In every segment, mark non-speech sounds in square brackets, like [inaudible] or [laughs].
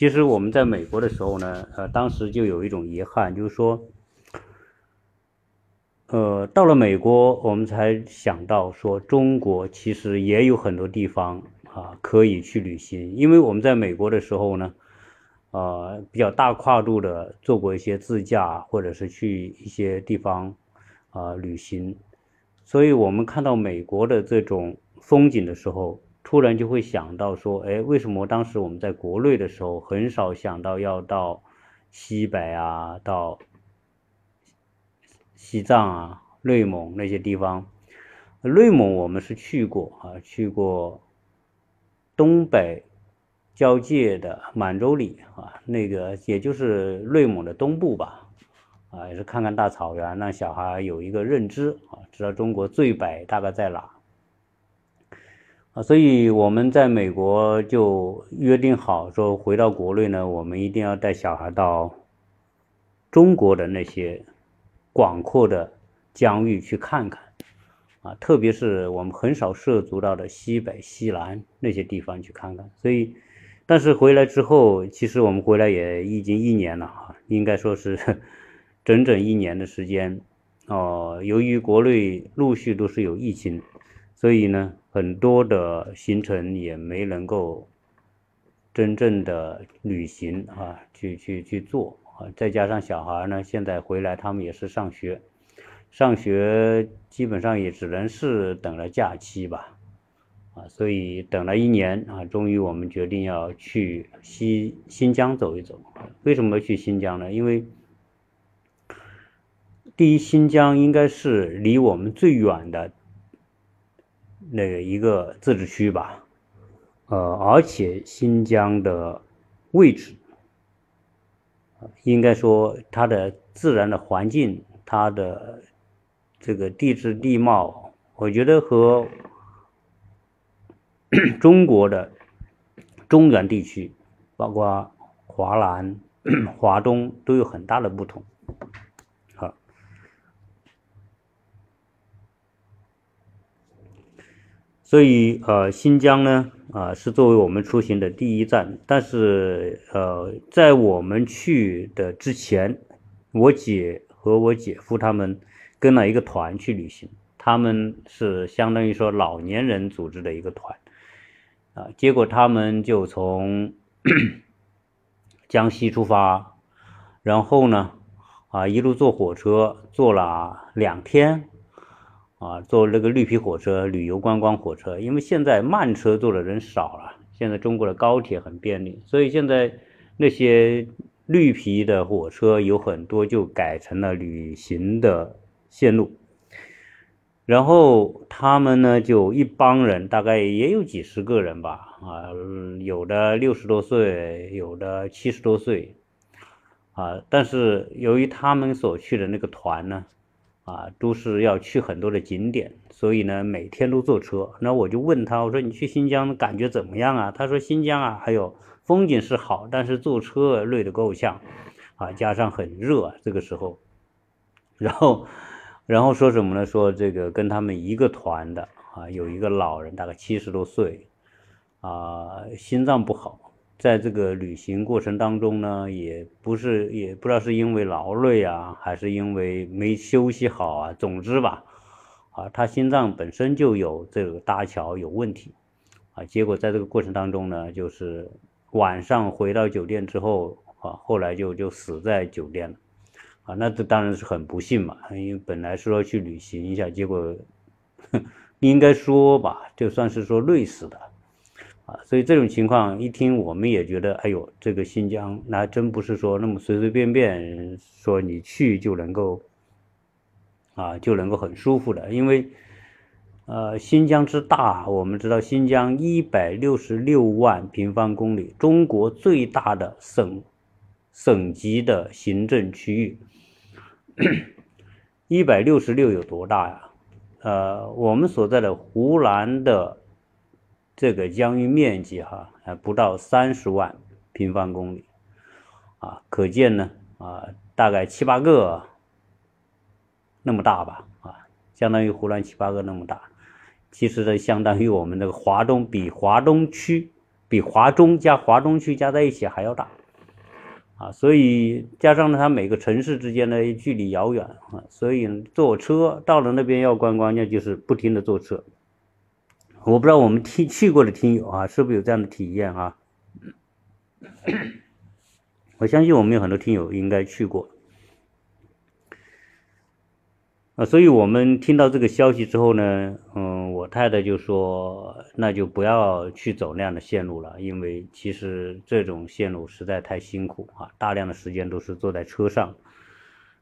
其实我们在美国的时候呢，呃，当时就有一种遗憾，就是说，呃，到了美国，我们才想到说，中国其实也有很多地方啊可以去旅行。因为我们在美国的时候呢，呃，比较大跨度的做过一些自驾，或者是去一些地方啊旅行，所以我们看到美国的这种风景的时候。突然就会想到说，哎，为什么当时我们在国内的时候很少想到要到西北啊，到西藏啊、内蒙那些地方？内蒙我们是去过啊，去过东北交界的满洲里啊，那个也就是内蒙的东部吧，啊，也是看看大草原，让小孩有一个认知啊，知道中国最北大概在哪。啊，所以我们在美国就约定好说，回到国内呢，我们一定要带小孩到中国的那些广阔的疆域去看看，啊，特别是我们很少涉足到的西北、西南那些地方去看看。所以，但是回来之后，其实我们回来也已经一年了啊，应该说是 [laughs] 整整一年的时间。哦，由于国内陆续都是有疫情。所以呢，很多的行程也没能够真正的旅行啊，去去去做啊。再加上小孩呢，现在回来他们也是上学，上学基本上也只能是等了假期吧，啊，所以等了一年啊，终于我们决定要去西新疆走一走。为什么去新疆呢？因为第一，新疆应该是离我们最远的。那个一个自治区吧，呃，而且新疆的位置，应该说它的自然的环境，它的这个地质地貌，我觉得和 [coughs] 中国的中原地区，包括华南、[coughs] 华东都有很大的不同。所以，呃，新疆呢，啊，是作为我们出行的第一站。但是，呃，在我们去的之前，我姐和我姐夫他们跟了一个团去旅行。他们是相当于说老年人组织的一个团，啊，结果他们就从 [coughs] 江西出发，然后呢，啊，一路坐火车坐了两天。啊，坐那个绿皮火车、旅游观光火车，因为现在慢车坐的人少了，现在中国的高铁很便利，所以现在那些绿皮的火车有很多就改成了旅行的线路。然后他们呢，就一帮人，大概也有几十个人吧，啊，有的六十多岁，有的七十多岁，啊，但是由于他们所去的那个团呢。啊，都是要去很多的景点，所以呢，每天都坐车。那我就问他，我说你去新疆感觉怎么样啊？他说新疆啊，还有风景是好，但是坐车累得够呛，啊，加上很热这个时候，然后，然后说什么呢？说这个跟他们一个团的啊，有一个老人，大概七十多岁，啊，心脏不好。在这个旅行过程当中呢，也不是也不知道是因为劳累啊，还是因为没休息好啊。总之吧，啊，他心脏本身就有这个搭桥有问题，啊，结果在这个过程当中呢，就是晚上回到酒店之后，啊，后来就就死在酒店了，啊，那这当然是很不幸嘛，因为本来说去旅行一下，结果 [laughs] 应该说吧，就算是说累死的。所以这种情况一听，我们也觉得，哎呦，这个新疆那真不是说那么随随便便说你去就能够，啊，就能够很舒服的。因为，呃，新疆之大，我们知道新疆一百六十六万平方公里，中国最大的省省级的行政区域，一百六十六有多大呀？呃，我们所在的湖南的。这个疆域面积哈还不到三十万平方公里，啊，可见呢啊，大概七八个那么大吧，啊，相当于湖南七八个那么大，其实呢，相当于我们那个华东比华东区比华中加华东区加在一起还要大，啊，所以加上呢，它每个城市之间的距离遥远啊，所以坐车到了那边要观光，那就是不停的坐车。我不知道我们听去过的听友啊，是不是有这样的体验啊？我相信我们有很多听友应该去过。啊，所以我们听到这个消息之后呢，嗯，我太太就说，那就不要去走那样的线路了，因为其实这种线路实在太辛苦啊，大量的时间都是坐在车上，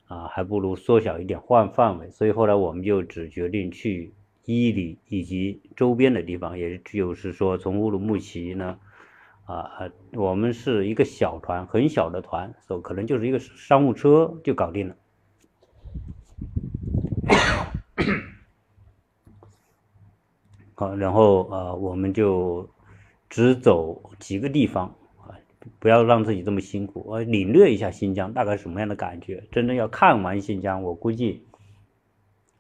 啊，还不如缩小一点换范围。所以后来我们就只决定去伊犁以及周边的地方，也就是说从乌鲁木齐呢，啊，我们是一个小团，很小的团，所可能就是一个商务车就搞定了。好，然后啊，我们就只走几个地方啊，不要让自己这么辛苦。我领略一下新疆大概什么样的感觉。真正要看完新疆，我估计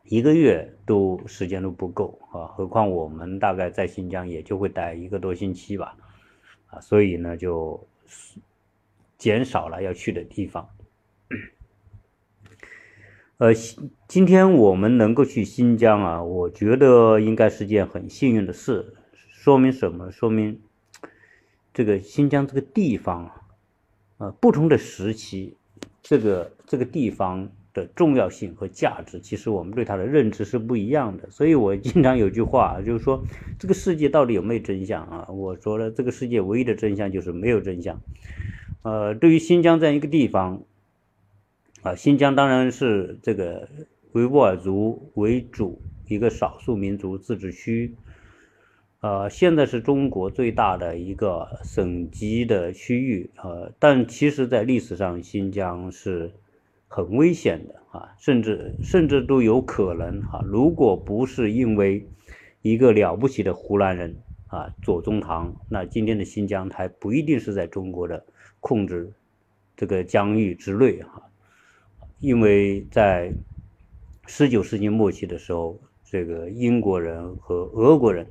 一个月都时间都不够啊，何况我们大概在新疆也就会待一个多星期吧，啊，所以呢就减少了要去的地方。呃，今天我们能够去新疆啊，我觉得应该是件很幸运的事。说明什么？说明这个新疆这个地方啊，不同的时期，这个这个地方的重要性和价值，其实我们对它的认知是不一样的。所以我经常有句话，就是说这个世界到底有没有真相啊？我说了，这个世界唯一的真相就是没有真相。呃，对于新疆这样一个地方。啊，新疆当然是这个维吾尔族为主一个少数民族自治区，呃，现在是中国最大的一个省级的区域，呃，但其实，在历史上，新疆是很危险的啊，甚至甚至都有可能哈，如果不是因为一个了不起的湖南人啊，左宗棠，那今天的新疆还不一定是在中国的控制这个疆域之内哈。因为在十九世纪末期的时候，这个英国人和俄国人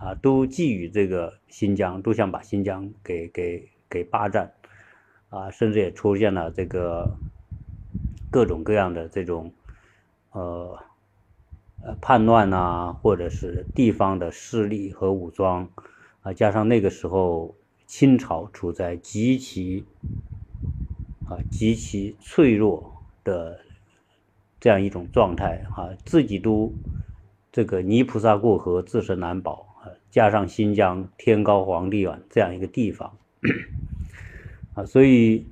啊，都觊觎这个新疆，都想把新疆给给给霸占，啊，甚至也出现了这个各种各样的这种呃呃叛乱呐，或者是地方的势力和武装啊，加上那个时候清朝处在极其啊极其脆弱。的这样一种状态啊，自己都这个泥菩萨过河，自身难保啊。加上新疆天高皇帝远这样一个地方 [coughs] 啊，所以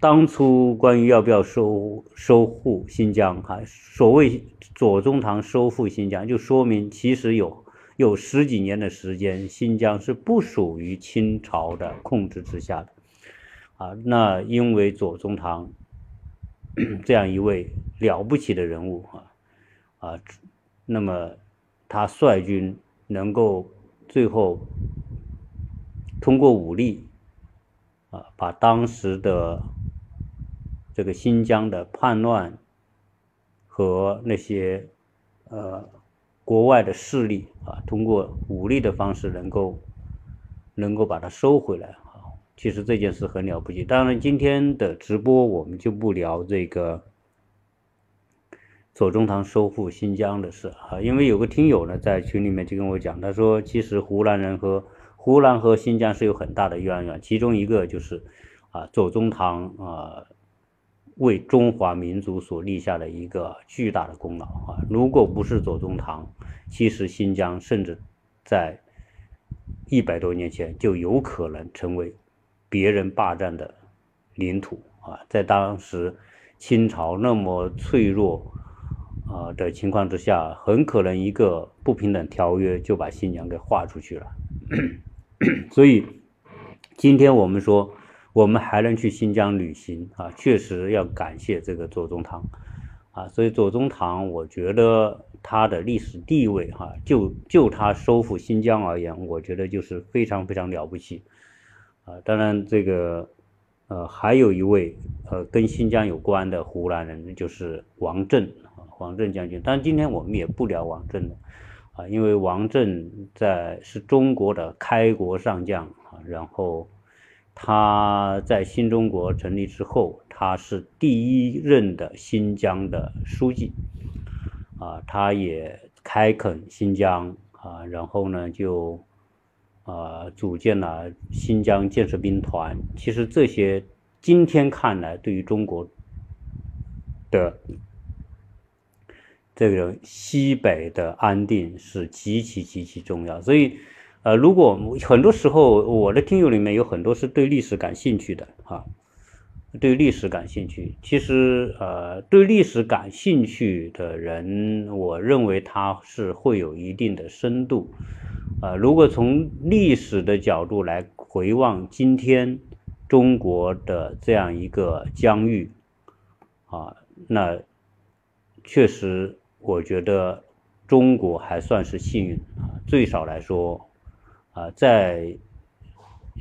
当初关于要不要收收复新疆哈，所谓左宗棠收复新疆，就说明其实有有十几年的时间，新疆是不属于清朝的控制之下的啊。那因为左宗棠。[coughs] 这样一位了不起的人物啊啊，那么他率军能够最后通过武力啊，把当时的这个新疆的叛乱和那些呃国外的势力啊，通过武力的方式能够能够把它收回来啊。其实这件事很了不起。当然，今天的直播我们就不聊这个左宗棠收复新疆的事啊，因为有个听友呢在群里面就跟我讲，他说其实湖南人和湖南和新疆是有很大的渊源，其中一个就是啊左宗棠啊为中华民族所立下的一个巨大的功劳啊，如果不是左宗棠，其实新疆甚至在一百多年前就有可能成为。别人霸占的领土啊，在当时清朝那么脆弱啊的情况之下，很可能一个不平等条约就把新疆给划出去了。[coughs] 所以今天我们说，我们还能去新疆旅行啊，确实要感谢这个左宗棠啊。所以左宗棠，我觉得他的历史地位哈，就就他收复新疆而言，我觉得就是非常非常了不起。啊，当然，这个，呃，还有一位，呃，跟新疆有关的湖南人，就是王震啊，王震将军。但今天我们也不聊王震了，啊，因为王震在是中国的开国上将啊，然后他在新中国成立之后，他是第一任的新疆的书记，啊，他也开垦新疆啊，然后呢就啊组建了新疆建设兵团。其实这些今天看来，对于中国的这个西北的安定是极其极其重要，所以，呃，如果很多时候我的听友里面有很多是对历史感兴趣的啊，对历史感兴趣，其实呃，对历史感兴趣的人，我认为他是会有一定的深度，啊，如果从历史的角度来回望今天中国的这样一个疆域，啊，那确实。我觉得中国还算是幸运啊，最少来说，啊，在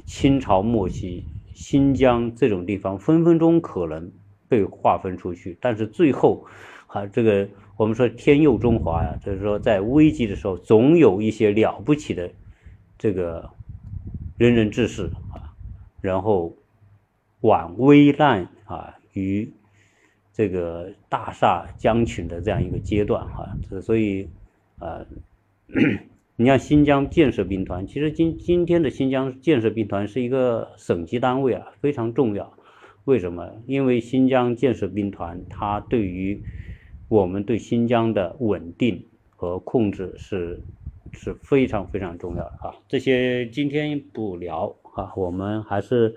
清朝末期，新疆这种地方分分钟可能被划分出去，但是最后，啊，这个我们说天佑中华呀，就是说在危机的时候，总有一些了不起的这个仁人志士啊，然后挽危难啊于。这个大厦将倾的这样一个阶段哈，所以，呃，你像新疆建设兵团，其实今今天的新疆建设兵团是一个省级单位啊，非常重要。为什么？因为新疆建设兵团它对于我们对新疆的稳定和控制是是非常非常重要的啊。这些今天不聊啊，我们还是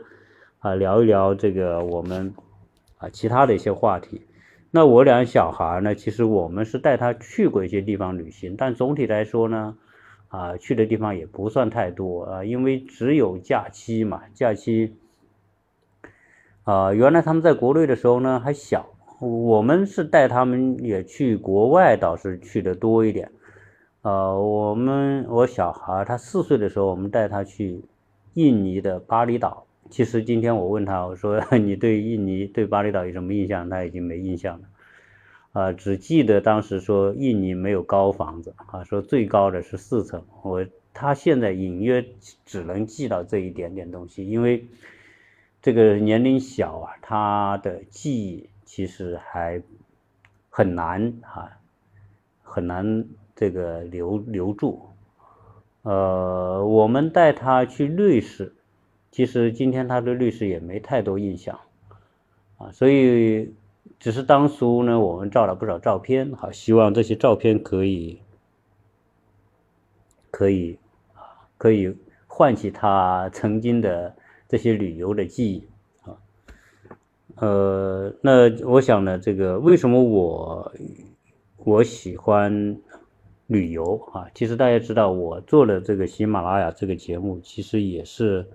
啊聊一聊这个我们。啊，其他的一些话题，那我俩小孩呢？其实我们是带他去过一些地方旅行，但总体来说呢，啊，去的地方也不算太多啊，因为只有假期嘛，假期，啊，原来他们在国内的时候呢还小，我们是带他们也去国外，倒是去的多一点，呃，我们我小孩他四岁的时候，我们带他去印尼的巴厘岛。其实今天我问他，我说 [laughs] 你对印尼、对巴厘岛有什么印象？他已经没印象了，啊，只记得当时说印尼没有高房子，啊，说最高的是四层。我他现在隐约只能记到这一点点东西，因为这个年龄小啊，他的记忆其实还很难啊，很难这个留留住。呃，我们带他去瑞士。其实今天他对瑞士也没太多印象，啊，所以只是当初呢，我们照了不少照片，好，希望这些照片可以，可以，可以唤起他曾经的这些旅游的记忆，啊，呃，那我想呢，这个为什么我我喜欢旅游啊？其实大家知道，我做了这个喜马拉雅这个节目，其实也是。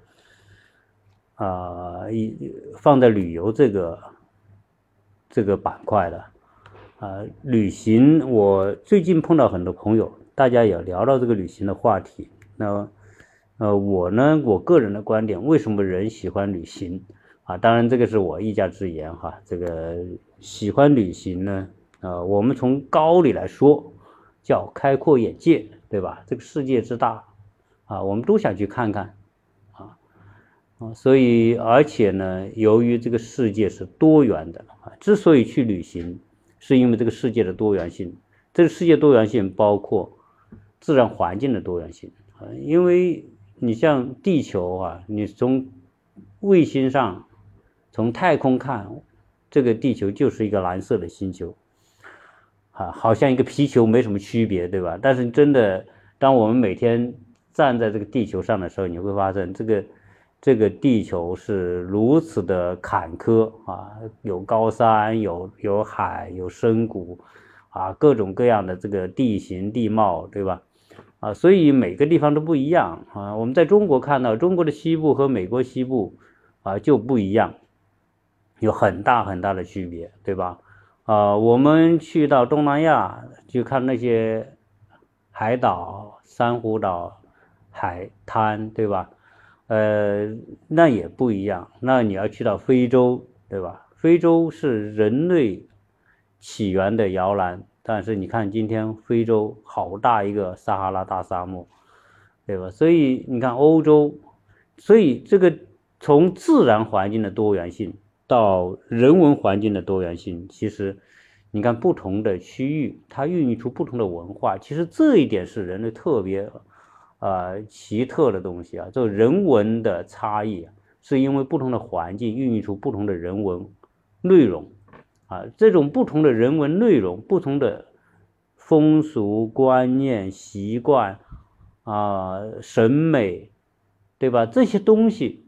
啊，一放在旅游这个这个板块的啊，旅行我最近碰到很多朋友，大家也聊到这个旅行的话题。那呃，我呢，我个人的观点，为什么人喜欢旅行啊？当然这个是我一家之言哈。这个喜欢旅行呢，呃，我们从高里来说，叫开阔眼界，对吧？这个世界之大啊，我们都想去看看。啊，所以而且呢，由于这个世界是多元的啊，之所以去旅行，是因为这个世界的多元性。这个世界多元性包括自然环境的多元性啊，因为你像地球啊，你从卫星上从太空看，这个地球就是一个蓝色的星球啊，好像一个皮球没什么区别，对吧？但是真的，当我们每天站在这个地球上的时候，你会发现这个。这个地球是如此的坎坷啊，有高山，有有海，有深谷，啊，各种各样的这个地形地貌，对吧？啊，所以每个地方都不一样啊。我们在中国看到中国的西部和美国西部啊就不一样，有很大很大的区别，对吧？啊，我们去到东南亚去看那些海岛、珊瑚岛、海滩，对吧？呃，那也不一样。那你要去到非洲，对吧？非洲是人类起源的摇篮，但是你看今天非洲好大一个撒哈拉大沙漠，对吧？所以你看欧洲，所以这个从自然环境的多元性到人文环境的多元性，其实你看不同的区域，它孕育出不同的文化，其实这一点是人类特别啊奇特的东西啊，这个人文的差异，是因为不同的环境孕育出不同的人文内容啊，这种不同的人文内容，不同的风俗观念习惯啊审美。对吧？这些东西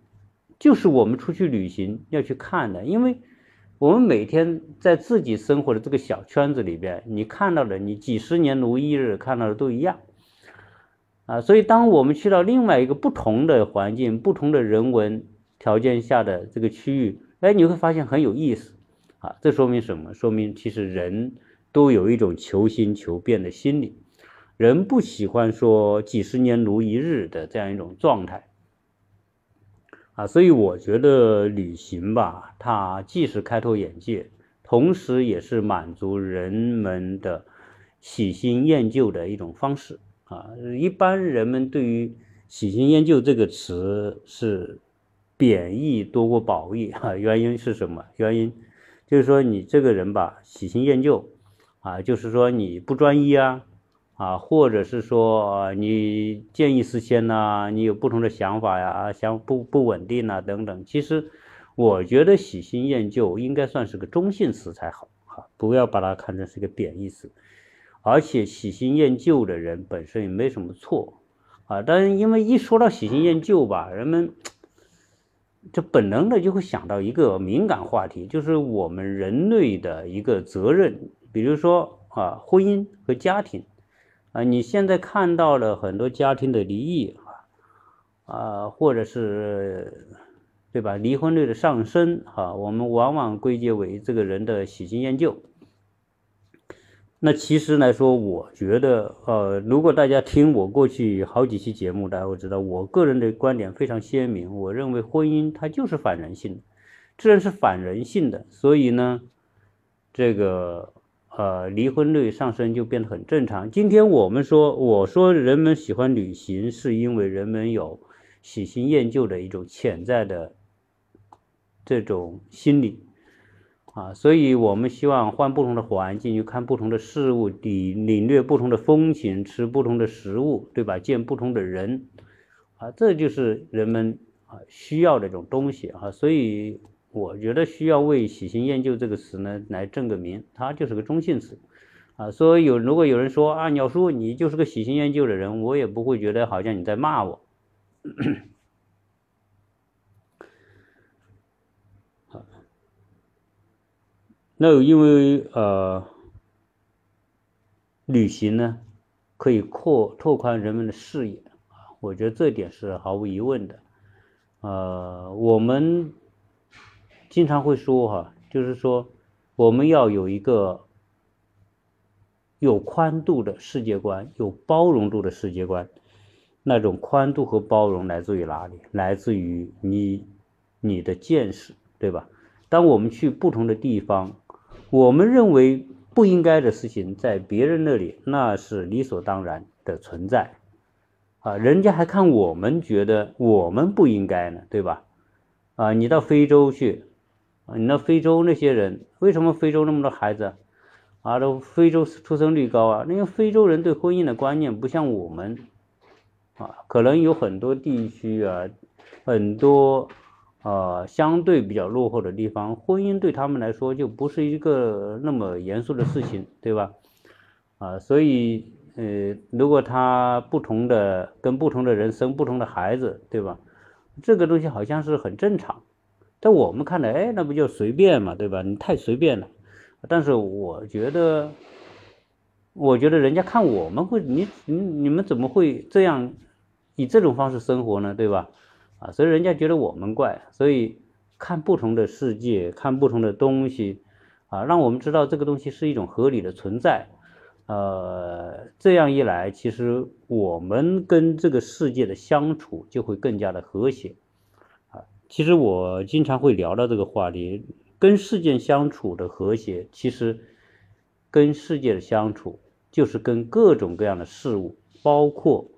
就是我们出去旅行要去看的，因为我们每天在自己生活的这个小圈子里边，你看到的，你几十年如一日看到的都一样啊。所以，当我们去到另外一个不同的环境、不同的人文条件下的这个区域，哎，你会发现很有意思啊。这说明什么？说明其实人都有一种求新求变的心理，人不喜欢说几十年如一日的这样一种状态。啊，所以我觉得旅行吧，它既是开拓眼界，同时也是满足人们的喜新厌旧的一种方式啊。一般人们对于喜新厌旧这个词是贬义多过褒义啊。原因是什么？原因就是说你这个人吧，喜新厌旧啊，就是说你不专一啊。啊，或者是说你见异思迁呐，你有不同的想法呀，想不不稳定呐，等等。其实我觉得喜新厌旧应该算是个中性词才好，哈，不要把它看成是个贬义词。而且喜新厌旧的人本身也没什么错，啊，但是因为一说到喜新厌旧吧，人们这本能的就会想到一个敏感话题，就是我们人类的一个责任，比如说啊，婚姻和家庭。啊，你现在看到了很多家庭的离异啊，啊，或者是对吧？离婚率的上升啊，我们往往归结为这个人的喜新厌旧。那其实来说，我觉得，呃，如果大家听我过去好几期节目，大家会知道，我个人的观点非常鲜明。我认为婚姻它就是反人性的，既然是反人性的，所以呢，这个。呃，离婚率上升就变得很正常。今天我们说，我说人们喜欢旅行，是因为人们有喜新厌旧的一种潜在的这种心理啊，所以我们希望换不同的环境，去看不同的事物，领领略不同的风情，吃不同的食物，对吧？见不同的人啊，这就是人们啊需要的一种东西啊，所以。我觉得需要为“喜新厌旧”这个词呢来正个名，它就是个中性词，啊，所以有如果有人说啊，鸟叔你就是个喜新厌旧的人，我也不会觉得好像你在骂我。那因为呃，旅行呢可以扩拓宽人们的视野啊，我觉得这点是毫无疑问的，呃，我们。经常会说哈，就是说我们要有一个有宽度的世界观，有包容度的世界观。那种宽度和包容来自于哪里？来自于你你的见识，对吧？当我们去不同的地方，我们认为不应该的事情，在别人那里那是理所当然的存在啊，人家还看我们觉得我们不应该呢，对吧？啊，你到非洲去。啊你那非洲那些人，为什么非洲那么多孩子啊？都非洲出生率高啊？因为非洲人对婚姻的观念不像我们啊，可能有很多地区啊，很多呃相对比较落后的地方，婚姻对他们来说就不是一个那么严肃的事情，对吧？啊，所以呃，如果他不同的跟不同的人生不同的孩子，对吧？这个东西好像是很正常。在我们看来，哎，那不就随便嘛，对吧？你太随便了。但是我觉得，我觉得人家看我们会，你你你们怎么会这样以这种方式生活呢，对吧？啊，所以人家觉得我们怪。所以看不同的世界，看不同的东西，啊，让我们知道这个东西是一种合理的存在。呃，这样一来，其实我们跟这个世界的相处就会更加的和谐。啊其实我经常会聊到这个话题，跟世界相处的和谐，其实跟世界的相处就是跟各种各样的事物，包括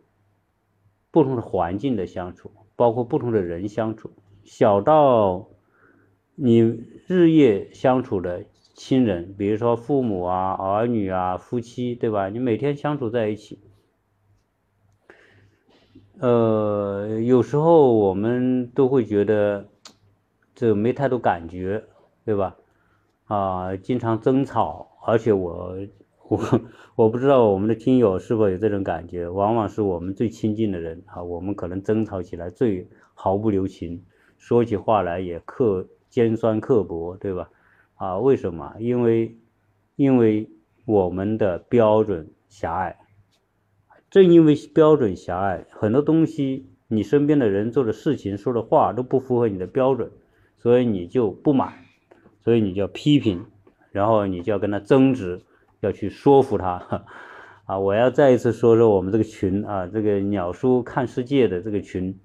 不同的环境的相处，包括不同的人相处，小到你日夜相处的亲人，比如说父母啊、儿女啊、夫妻，对吧？你每天相处在一起，呃，有时候我们都会觉得这没太多感觉，对吧？啊，经常争吵，而且我我我不知道我们的听友是否有这种感觉，往往是我们最亲近的人啊，我们可能争吵起来最毫不留情，说起话来也刻尖酸刻薄，对吧？啊，为什么？因为因为我们的标准狭隘，正因为标准狭隘，很多东西你身边的人做的事情说的话都不符合你的标准，所以你就不满。所以你就要批评，然后你就要跟他争执，要去说服他，[laughs] 啊！我要再一次说说我们这个群啊，这个鸟叔看世界的这个群，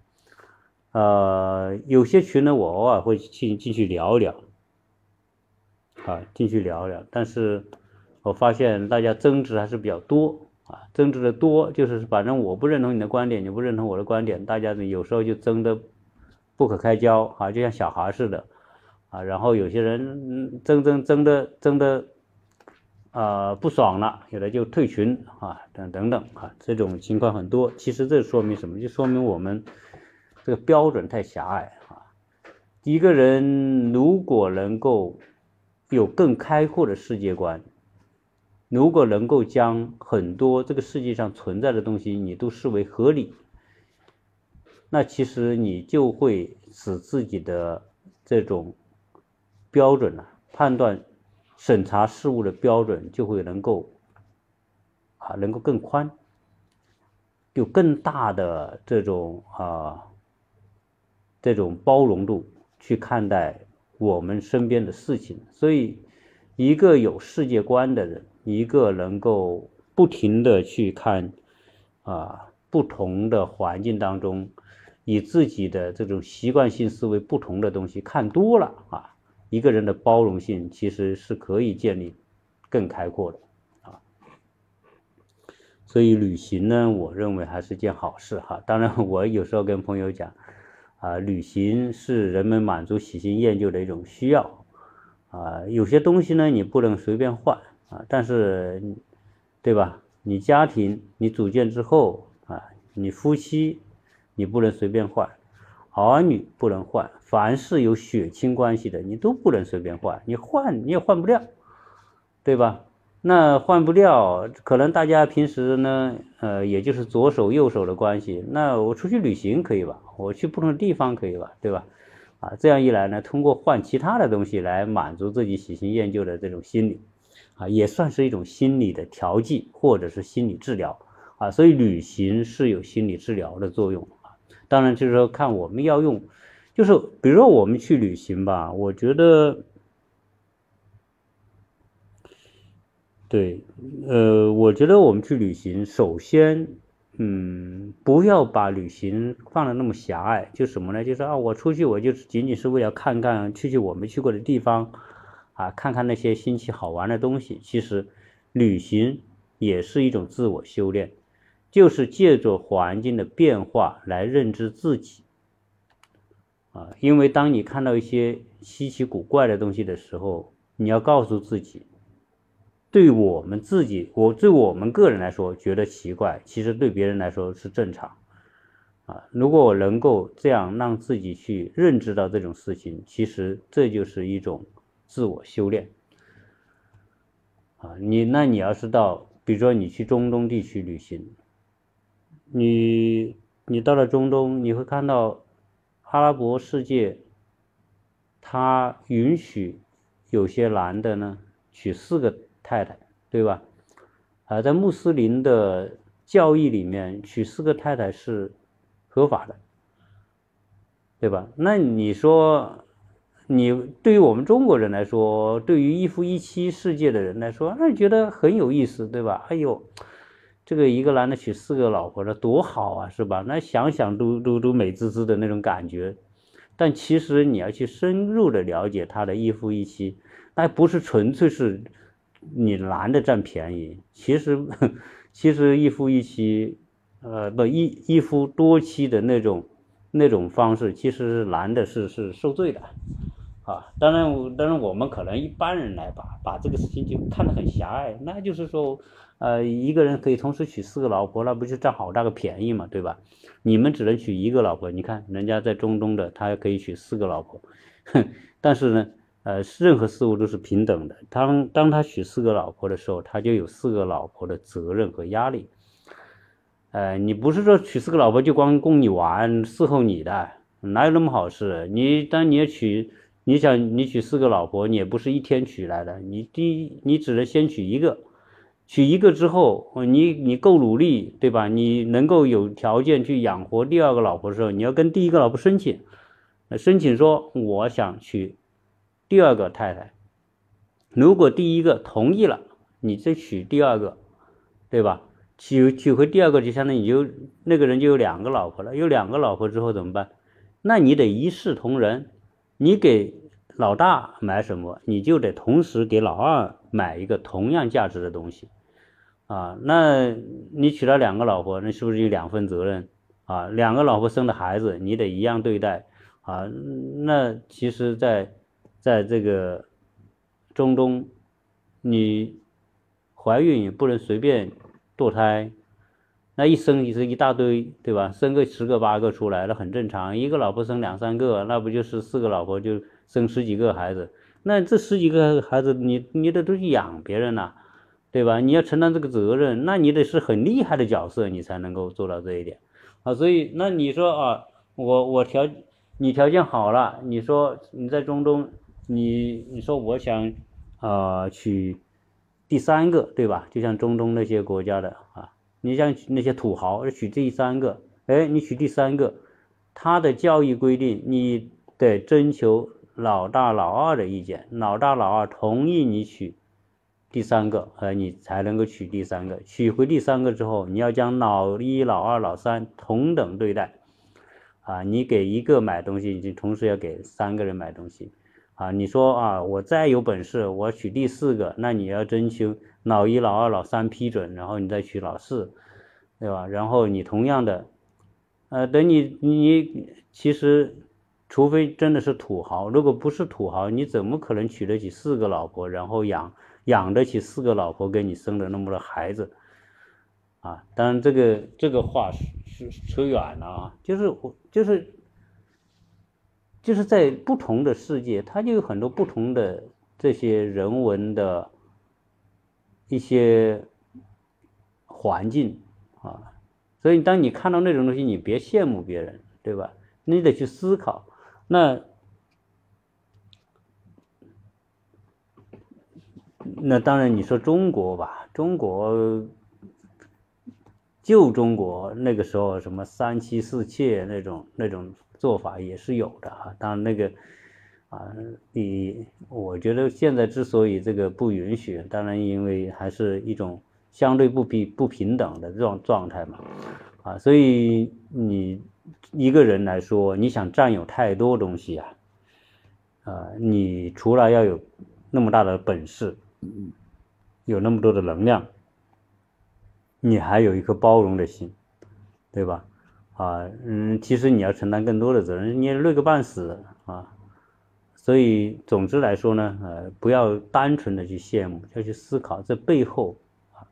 呃，有些群呢，我偶尔会进进去聊一聊，啊，进去聊聊，但是我发现大家争执还是比较多，啊，争执的多，就是反正我不认同你的观点，你不认同我的观点，大家有时候就争得不可开交，啊，就像小孩似的。啊，然后有些人争争争的争的，啊不爽了，有的就退群啊，等等等啊，这种情况很多。其实这说明什么？就说明我们这个标准太狭隘啊。一个人如果能够有更开阔的世界观，如果能够将很多这个世界上存在的东西你都视为合理，那其实你就会使自己的这种。标准呢？判断、审查事物的标准就会能够啊，能够更宽，有更大的这种啊，这种包容度去看待我们身边的事情。所以，一个有世界观的人，一个能够不停的去看啊不同的环境当中，以自己的这种习惯性思维不同的东西看多了啊。一个人的包容性其实是可以建立更开阔的啊，所以旅行呢，我认为还是件好事哈。当然，我有时候跟朋友讲啊，旅行是人们满足喜新厌旧的一种需要啊。有些东西呢，你不能随便换啊，但是对吧？你家庭你组建之后啊，你夫妻你不能随便换。儿女不能换，凡是有血亲关系的，你都不能随便换。你换你也换不掉，对吧？那换不掉，可能大家平时呢，呃，也就是左手右手的关系。那我出去旅行可以吧？我去不同的地方可以吧？对吧？啊，这样一来呢，通过换其他的东西来满足自己喜新厌旧的这种心理，啊，也算是一种心理的调剂或者是心理治疗啊。所以旅行是有心理治疗的作用。当然，就是说看我们要用，就是比如说我们去旅行吧，我觉得，对，呃，我觉得我们去旅行，首先，嗯，不要把旅行放的那么狭隘，就什么呢？就是啊，我出去我就仅仅是为了看看去去我们去过的地方，啊，看看那些新奇好玩的东西。其实，旅行也是一种自我修炼。就是借助环境的变化来认知自己，啊，因为当你看到一些稀奇古怪的东西的时候，你要告诉自己，对我们自己，我对我们个人来说觉得奇怪，其实对别人来说是正常，啊，如果我能够这样让自己去认知到这种事情，其实这就是一种自我修炼，啊，你那你要是到，比如说你去中东地区旅行。你你到了中东，你会看到阿拉伯世界，他允许有些男的呢娶四个太太，对吧？啊，在穆斯林的教义里面，娶四个太太是合法的，对吧？那你说，你对于我们中国人来说，对于一夫一妻世界的人来说，那觉得很有意思，对吧？哎呦。这个一个男的娶四个老婆，那多好啊，是吧？那想想都都都美滋滋的那种感觉。但其实你要去深入的了解他的一夫一妻，那不是纯粹是你男的占便宜。其实，[laughs] 其实一夫一妻，呃，不一一夫多妻的那种那种方式，其实男的是是受罪的，啊，当然当然我们可能一般人来把把这个事情就看得很狭隘，那就是说，呃，一个人可以同时娶四个老婆，那不就占好大个便宜嘛，对吧？你们只能娶一个老婆，你看人家在中东的，他可以娶四个老婆，哼，但是呢。呃，任何事物都是平等的。当当他娶四个老婆的时候，他就有四个老婆的责任和压力。呃，你不是说娶四个老婆就光供你玩，伺候你的，哪有那么好事？你当你要娶，你想你娶四个老婆，你也不是一天娶来的。你第一，你只能先娶一个，娶一个之后，你你够努力，对吧？你能够有条件去养活第二个老婆的时候，你要跟第一个老婆申请，申请说我想娶。第二个太太，如果第一个同意了，你再娶第二个，对吧？娶娶回第二个就相当于你就那个人就有两个老婆了，有两个老婆之后怎么办？那你得一视同仁，你给老大买什么，你就得同时给老二买一个同样价值的东西啊。那你娶了两个老婆，那是不是有两份责任啊？两个老婆生的孩子，你得一样对待啊。那其实，在在这个中东，你怀孕也不能随便堕胎，那一生也是一大堆，对吧？生个十个八个出来，那很正常。一个老婆生两三个，那不就是四个老婆就生十几个孩子？那这十几个孩子，你你得都去养别人呐，对吧？你要承担这个责任，那你得是很厉害的角色，你才能够做到这一点啊。所以，那你说啊，我我条你条件好了，你说你在中东。你你说我想，啊娶第三个对吧？就像中东那些国家的啊，你像那些土豪娶第三个，哎，你娶第三个，他的教育规定你得征求老大老二的意见，老大老二同意你娶第三个，呃，你才能够娶第三个。娶回第三个之后，你要将老一、老二、老三同等对待，啊，你给一个买东西，你同时要给三个人买东西。啊，你说啊，我再有本事，我娶第四个，那你要征求老一、老二、老三批准，然后你再娶老四，对吧？然后你同样的，呃，等你你其实，除非真的是土豪，如果不是土豪，你怎么可能娶得起四个老婆，然后养养得起四个老婆给你生的那么多孩子？啊，当然这个这个话是是扯远了啊，就是我就是。就是在不同的世界，它就有很多不同的这些人文的一些环境啊，所以当你看到那种东西，你别羡慕别人，对吧？你得去思考。那那当然，你说中国吧，中国旧中国那个时候什么三妻四妾那种那种。做法也是有的啊，当然那个啊，你我觉得现在之所以这个不允许，当然因为还是一种相对不平不平等的这种状态嘛，啊，所以你一个人来说，你想占有太多东西啊，啊，你除了要有那么大的本事，嗯有那么多的能量，你还有一颗包容的心，对吧？啊，嗯，其实你要承担更多的责任，你也累个半死啊。所以，总之来说呢，呃，不要单纯的去羡慕，要去思考这背后啊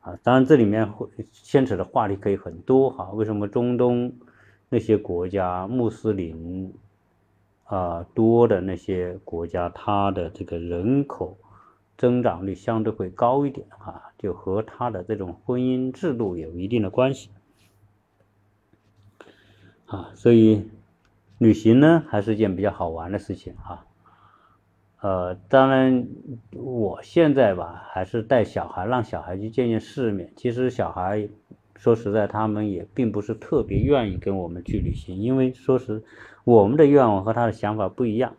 啊。当然，这里面会牵扯的话题可以很多哈。为什么中东那些国家穆斯林啊多的那些国家，它的这个人口增长率相对会高一点哈？就和他的这种婚姻制度有一定的关系。啊，所以旅行呢还是一件比较好玩的事情啊。呃，当然我现在吧还是带小孩，让小孩去见见世面。其实小孩说实在，他们也并不是特别愿意跟我们去旅行，因为说实，我们的愿望和他的想法不一样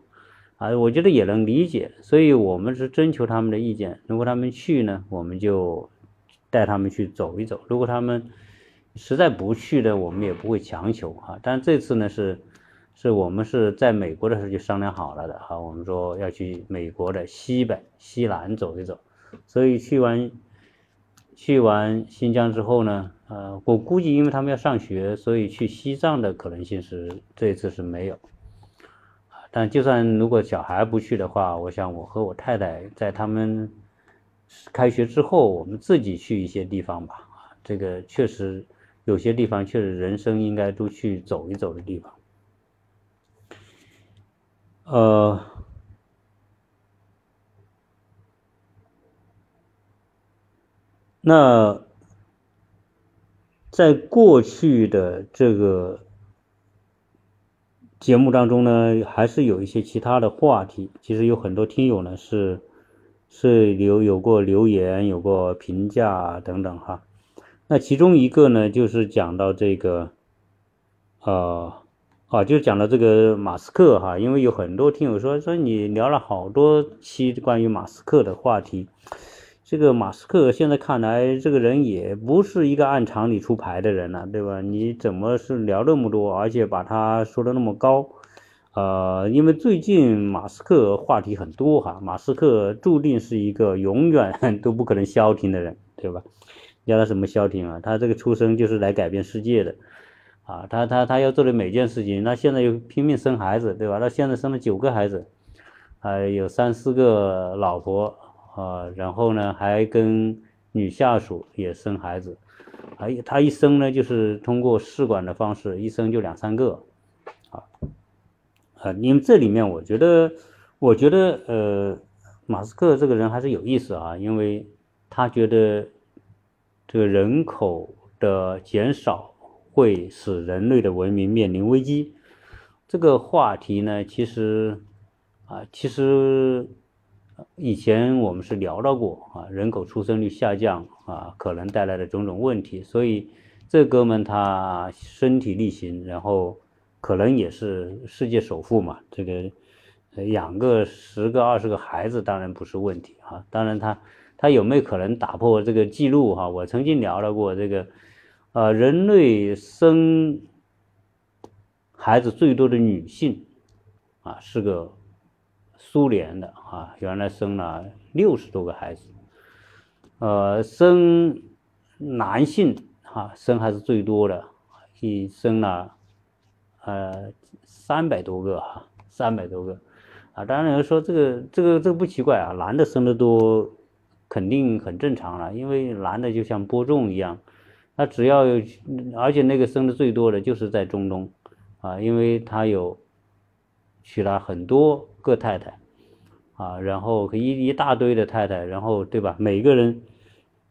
啊。我觉得也能理解，所以我们是征求他们的意见。如果他们去呢，我们就带他们去走一走；如果他们实在不去的，我们也不会强求哈。但这次呢，是是我们是在美国的时候就商量好了的哈。我们说要去美国的西北、西南走一走，所以去完去完新疆之后呢，呃，我估计因为他们要上学，所以去西藏的可能性是这次是没有。但就算如果小孩不去的话，我想我和我太太在他们开学之后，我们自己去一些地方吧。这个确实有些地方确实人生应该都去走一走的地方。呃，那。在过去的这个节目当中呢，还是有一些其他的话题。其实有很多听友呢是是留有过留言、有过评价等等哈。那其中一个呢，就是讲到这个，呃，啊，就讲到这个马斯克哈，因为有很多听友说说你聊了好多期关于马斯克的话题。这个马斯克现在看来，这个人也不是一个按常理出牌的人了，对吧？你怎么是聊那么多，而且把他说的那么高？呃，因为最近马斯克话题很多哈，马斯克注定是一个永远 [laughs] 都不可能消停的人，对吧？叫他什么消停啊？他这个出生就是来改变世界的啊！他他他要做的每件事情，那现在又拼命生孩子，对吧？他现在生了九个孩子，还有三四个老婆。啊，然后呢，还跟女下属也生孩子，还，他一生呢就是通过试管的方式，一生就两三个，啊，啊，因为这里面我觉得，我觉得呃，马斯克这个人还是有意思啊，因为他觉得这个人口的减少会使人类的文明面临危机，这个话题呢，其实啊，其实。以前我们是聊到过啊，人口出生率下降啊，可能带来的种种问题。所以这哥们他身体力行，然后可能也是世界首富嘛。这个养个十个二十个孩子当然不是问题啊。当然他他有没有可能打破这个记录哈？我曾经聊到过这个，呃，人类生孩子最多的女性啊是个。苏联的啊，原来生了六十多个孩子，呃，生男性哈生孩子最多的，一生了呃三百多个哈，三百多个啊。当然有人说这个这个这个不奇怪啊，男的生的多肯定很正常了，因为男的就像播种一样，他只要有，而且那个生的最多的就是在中东啊，因为他有娶了很多个太太。啊，然后一一大堆的太太，然后对吧？每个人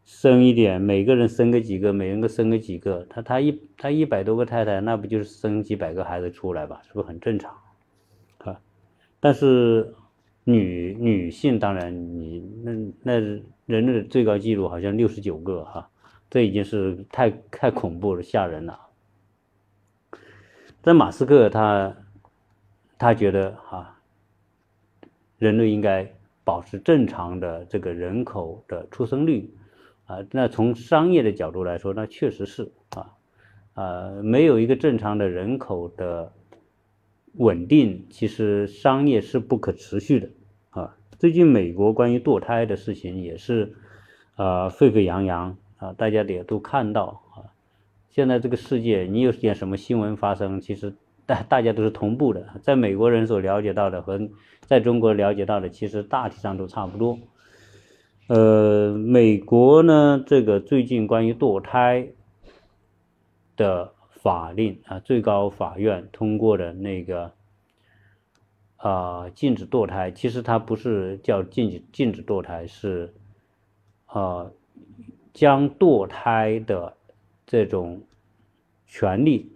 生一点，每个人生个几个，每人个生个几个，他他一他一百多个太太，那不就是生几百个孩子出来吧？是不是很正常？啊，但是女女性当然你那那人的最高纪录好像六十九个哈，这已经是太太恐怖了，吓人了。但马斯克他他觉得哈。人类应该保持正常的这个人口的出生率，啊，那从商业的角度来说，那确实是啊，啊，没有一个正常的人口的稳定，其实商业是不可持续的啊。最近美国关于堕胎的事情也是啊沸沸扬扬啊，大家也都看到啊。现在这个世界，你有点什么新闻发生，其实。大大家都是同步的，在美国人所了解到的和在中国了解到的，其实大体上都差不多。呃，美国呢，这个最近关于堕胎的法令啊，最高法院通过的那个啊，禁止堕胎，其实它不是叫禁止禁止堕胎，是啊，将堕胎的这种权利。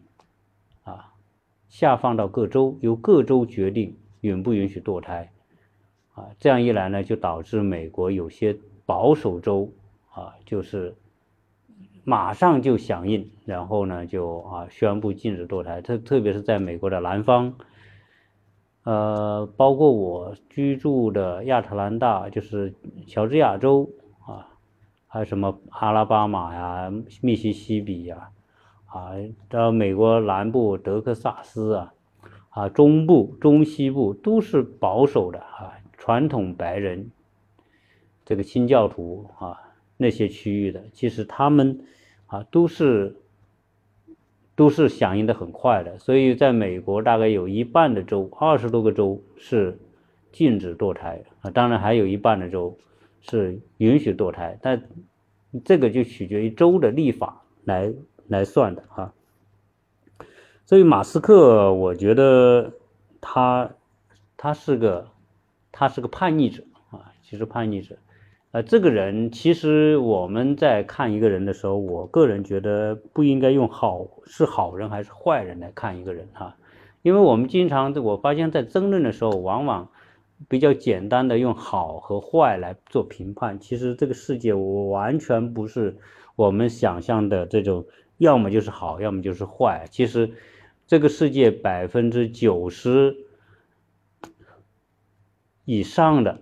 下放到各州，由各州决定允不允许堕胎，啊，这样一来呢，就导致美国有些保守州啊，就是马上就响应，然后呢，就啊宣布禁止堕胎。特特别是在美国的南方，呃，包括我居住的亚特兰大，就是乔治亚州啊，还有什么阿拉巴马呀、密西西比呀。啊，到美国南部德克萨斯啊，啊中部、中西部都是保守的啊，传统白人，这个清教徒啊那些区域的，其实他们啊，都是都是响应的很快的。所以在美国，大概有一半的州，二十多个州是禁止堕胎啊，当然还有一半的州是允许堕胎，但这个就取决于州的立法来来算的啊。所以马斯克，我觉得他他是个他是个叛逆者啊，其实叛逆者。呃，这个人其实我们在看一个人的时候，我个人觉得不应该用好是好人还是坏人来看一个人哈，因为我们经常我发现，在争论的时候，往往比较简单的用好和坏来做评判。其实这个世界完全不是我们想象的这种，要么就是好，要么就是坏。其实这个世界百分之九十以上的。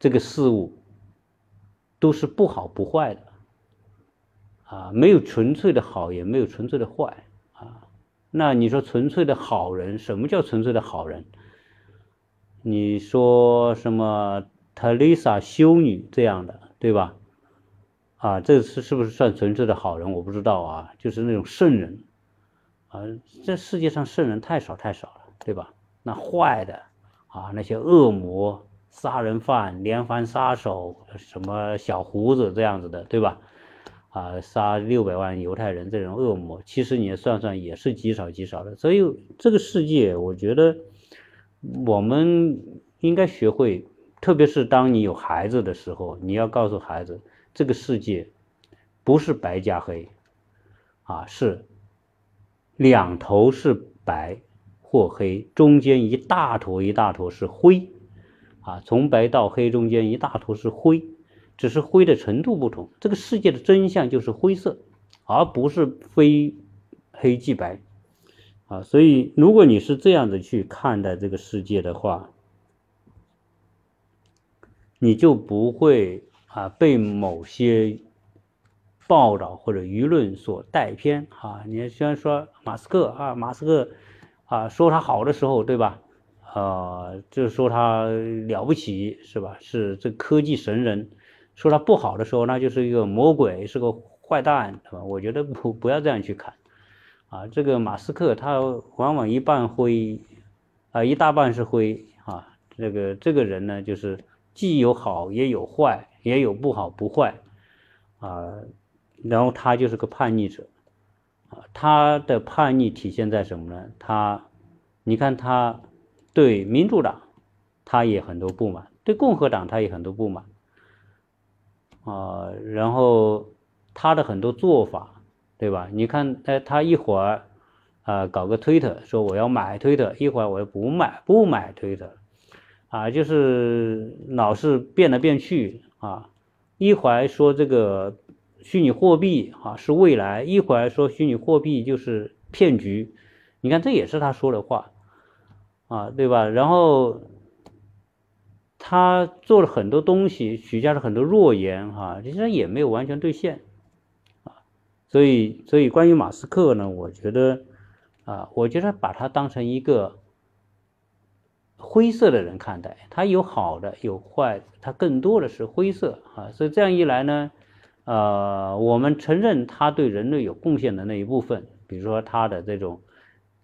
这个事物都是不好不坏的啊，没有纯粹的好，也没有纯粹的坏啊。那你说纯粹的好人，什么叫纯粹的好人？你说什么特丽莎修女这样的，对吧？啊，这是是不是算纯粹的好人？我不知道啊，就是那种圣人啊，这世界上圣人太少太少了，对吧？那坏的啊，那些恶魔。杀人犯、连环杀手，什么小胡子这样子的，对吧？啊，杀六百万犹太人这种恶魔，其实你算算也是极少极少的。所以这个世界，我觉得我们应该学会，特别是当你有孩子的时候，你要告诉孩子，这个世界不是白加黑，啊，是两头是白或黑，中间一大坨一大坨是灰。啊，从白到黑中间一大坨是灰，只是灰的程度不同。这个世界的真相就是灰色，而不是非黑即白。啊，所以如果你是这样子去看待这个世界的话，你就不会啊被某些报道或者舆论所带偏。啊，你虽然说马斯克啊，马斯克啊说他好的时候，对吧？啊，就是说他了不起是吧？是这科技神人。说他不好的时候，那就是一个魔鬼，是个坏蛋，是吧？我觉得不不要这样去看。啊，这个马斯克他往往一半灰，啊一大半是灰啊。这个这个人呢，就是既有好也有坏，也有不好不坏啊。然后他就是个叛逆者啊。他的叛逆体现在什么呢？他，你看他。对民主党，他也很多不满；对共和党，他也很多不满。啊，然后他的很多做法，对吧？你看，哎，他一会儿啊搞个推特，说我要买推特；一会儿我又不买，不买推特，啊，就是老是变来变去啊。一会儿说这个虚拟货币啊是未来，一会儿说虚拟货币就是骗局。你看，这也是他说的话。啊，对吧？然后他做了很多东西，许下了很多诺言，哈，其实也没有完全兑现，啊，所以，所以关于马斯克呢，我觉得，啊，我觉得把他当成一个灰色的人看待，他有好的，有坏的，他更多的是灰色，啊，所以这样一来呢，呃，我们承认他对人类有贡献的那一部分，比如说他的这种。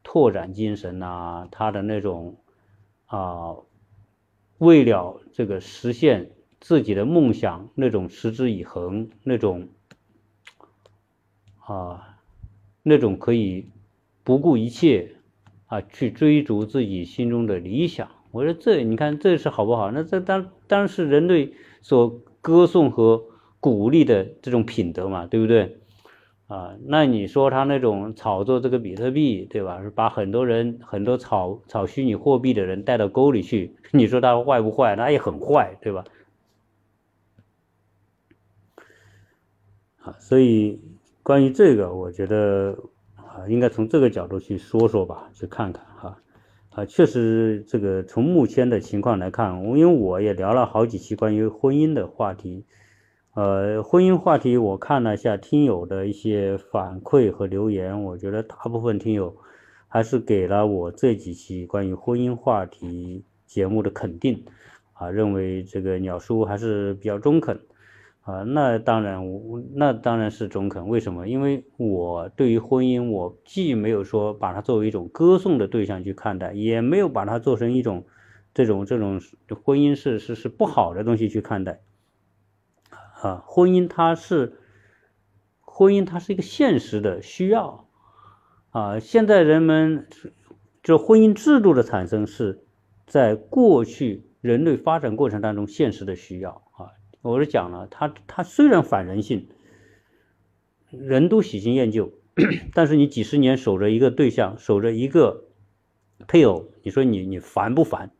拓展精神呐，他的那种啊，为了这个实现自己的梦想，那种持之以恒，那种啊，那种可以不顾一切啊去追逐自己心中的理想。我说这你看这是好不好？那这当当然是人类所歌颂和鼓励的这种品德嘛，对不对？啊，那你说他那种炒作这个比特币，对吧？把很多人、很多炒炒虚拟货币的人带到沟里去。[laughs] 你说他坏不坏？那也很坏，对吧？啊，所以关于这个，我觉得应该从这个角度去说说吧，去看看哈。啊，确实，这个从目前的情况来看，因为我也聊了好几期关于婚姻的话题。呃，婚姻话题我看了一下听友的一些反馈和留言，我觉得大部分听友还是给了我这几期关于婚姻话题节目的肯定，啊，认为这个鸟叔还是比较中肯，啊，那当然，那当然是中肯。为什么？因为我对于婚姻，我既没有说把它作为一种歌颂的对象去看待，也没有把它做成一种这种这种婚姻是是是不好的东西去看待。啊，婚姻它是婚姻，它是一个现实的需要。啊，现在人们就婚姻制度的产生是在过去人类发展过程当中现实的需要。我是讲了，他他虽然反人性，人都喜新厌旧，[clears throat] 但是你几十年守着一个对象，守着一个配偶，你说你你烦不烦，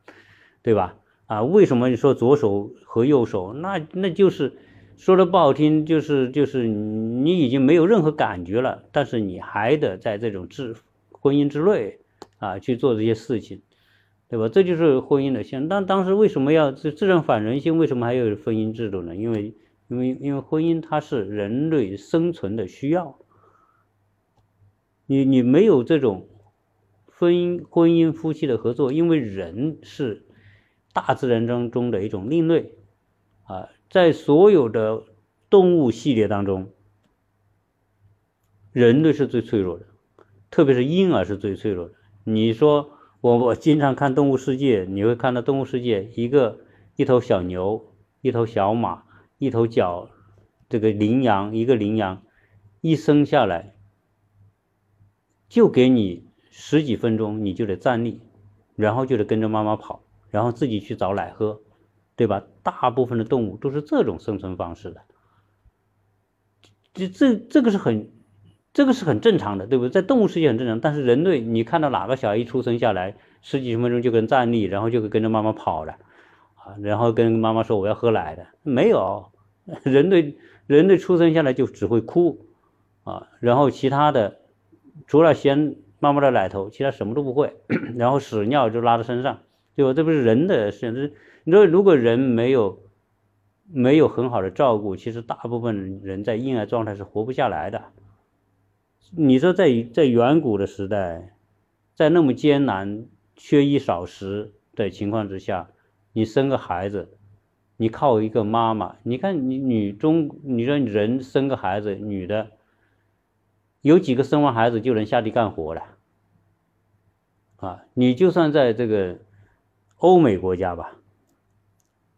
对吧？啊，为什么你说左手和右手？那那就是说的不好听，就是就是你已经没有任何感觉了，但是你还得在这种之婚姻之内啊去做这些事情。对吧？这就是婚姻的性。但当时为什么要这自然反人性？为什么还有婚姻制度呢？因为，因为，因为婚姻它是人类生存的需要。你你没有这种婚姻婚姻夫妻的合作，因为人是大自然当中的一种另类啊，在所有的动物系列当中，人类是最脆弱的，特别是婴儿是最脆弱的。你说。我我经常看《动物世界》，你会看到《动物世界》一个一头小牛，一头小马，一头角，这个羚羊，一个羚羊，一生下来就给你十几分钟，你就得站立，然后就得跟着妈妈跑，然后自己去找奶喝，对吧？大部分的动物都是这种生存方式的，这这这个是很。这个是很正常的，对不对？在动物世界很正常，但是人类，你看到哪个小孩一出生下来，十几分钟就跟站立，然后就跟着妈妈跑了，啊，然后跟妈妈说我要喝奶的，没有，[laughs] 人类人类出生下来就只会哭，啊，然后其他的除了先妈妈的奶头，其他什么都不会，[coughs] 然后屎尿就拉在身上，对吧？这不是人的事情。你说如果人没有没有很好的照顾，其实大部分人在婴儿状态是活不下来的。你说在在远古的时代，在那么艰难、缺衣少食的情况之下，你生个孩子，你靠一个妈妈。你看你女中，你说人生个孩子，女的有几个生完孩子就能下地干活了？啊，你就算在这个欧美国家吧，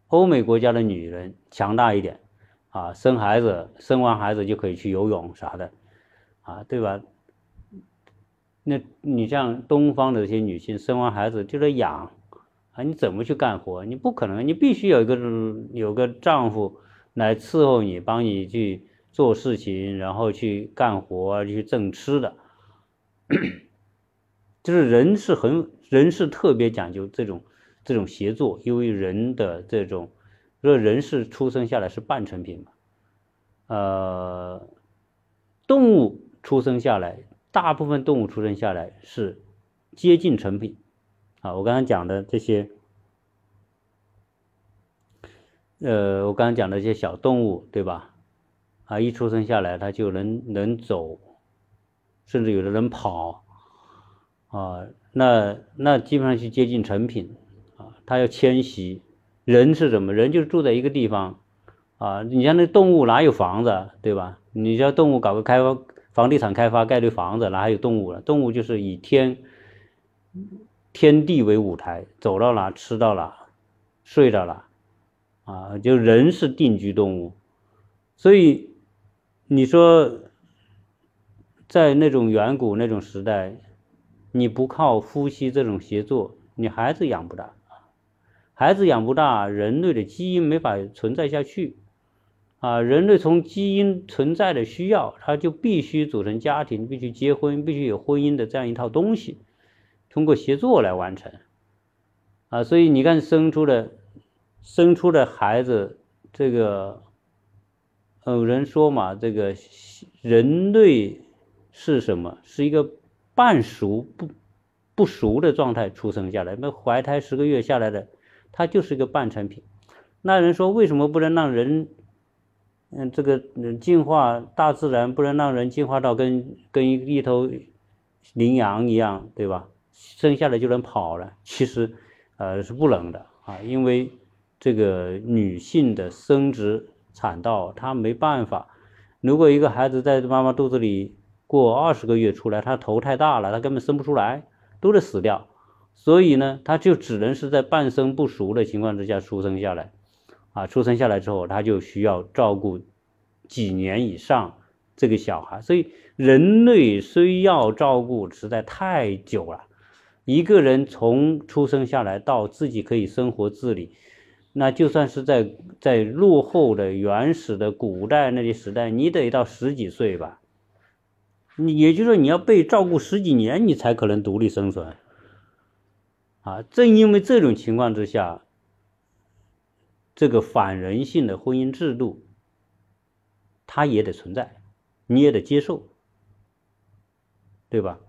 欧美国家的女人强大一点，啊，生孩子生完孩子就可以去游泳啥的。啊，对吧？那你像东方的这些女性，生完孩子就得养，啊，你怎么去干活？你不可能，你必须有一个有个丈夫来伺候你，帮你去做事情，然后去干活，去挣吃的。就是人是很人是特别讲究这种这种协作，因为人的这种，说人是出生下来是半成品嘛，呃，动物。出生下来，大部分动物出生下来是接近成品，啊，我刚才讲的这些，呃，我刚才讲的这些小动物，对吧？啊，一出生下来它就能能走，甚至有的能跑，啊，那那基本上是接近成品，啊，它要迁徙。人是什么？人就是住在一个地方，啊，你像那动物哪有房子，对吧？你叫动物搞个开发。房地产开发盖堆房子，哪还有动物了？动物就是以天天地为舞台，走到哪吃到哪，睡到哪，啊，就人是定居动物。所以你说，在那种远古那种时代，你不靠夫妻这种协作，你孩子养不大，孩子养不大，人类的基因没法存在下去。啊，人类从基因存在的需要，他就必须组成家庭，必须结婚，必须有婚姻的这样一套东西，通过协作来完成。啊，所以你看生出的生出的孩子，这个有人说嘛，这个人类是什么？是一个半熟不不熟的状态出生下来，那怀胎十个月下来的，他就是一个半成品。那人说，为什么不能让人？嗯，这个嗯进化大自然不能让人进化到跟跟一头羚羊一样，对吧？生下来就能跑了，其实呃是不能的啊，因为这个女性的生殖产道，它没办法。如果一个孩子在妈妈肚子里过二十个月出来，他头太大了，他根本生不出来，都得死掉。所以呢，他就只能是在半生不熟的情况之下出生下来。啊，出生下来之后，他就需要照顾几年以上这个小孩。所以人类需要照顾实在太久了。一个人从出生下来到自己可以生活自理。那就算是在在落后的原始的古代那些时代，你得到十几岁吧，你也就是说你要被照顾十几年，你才可能独立生存。啊，正因为这种情况之下，这个反人性的婚姻制度，它也得存在，你也得接受，对吧？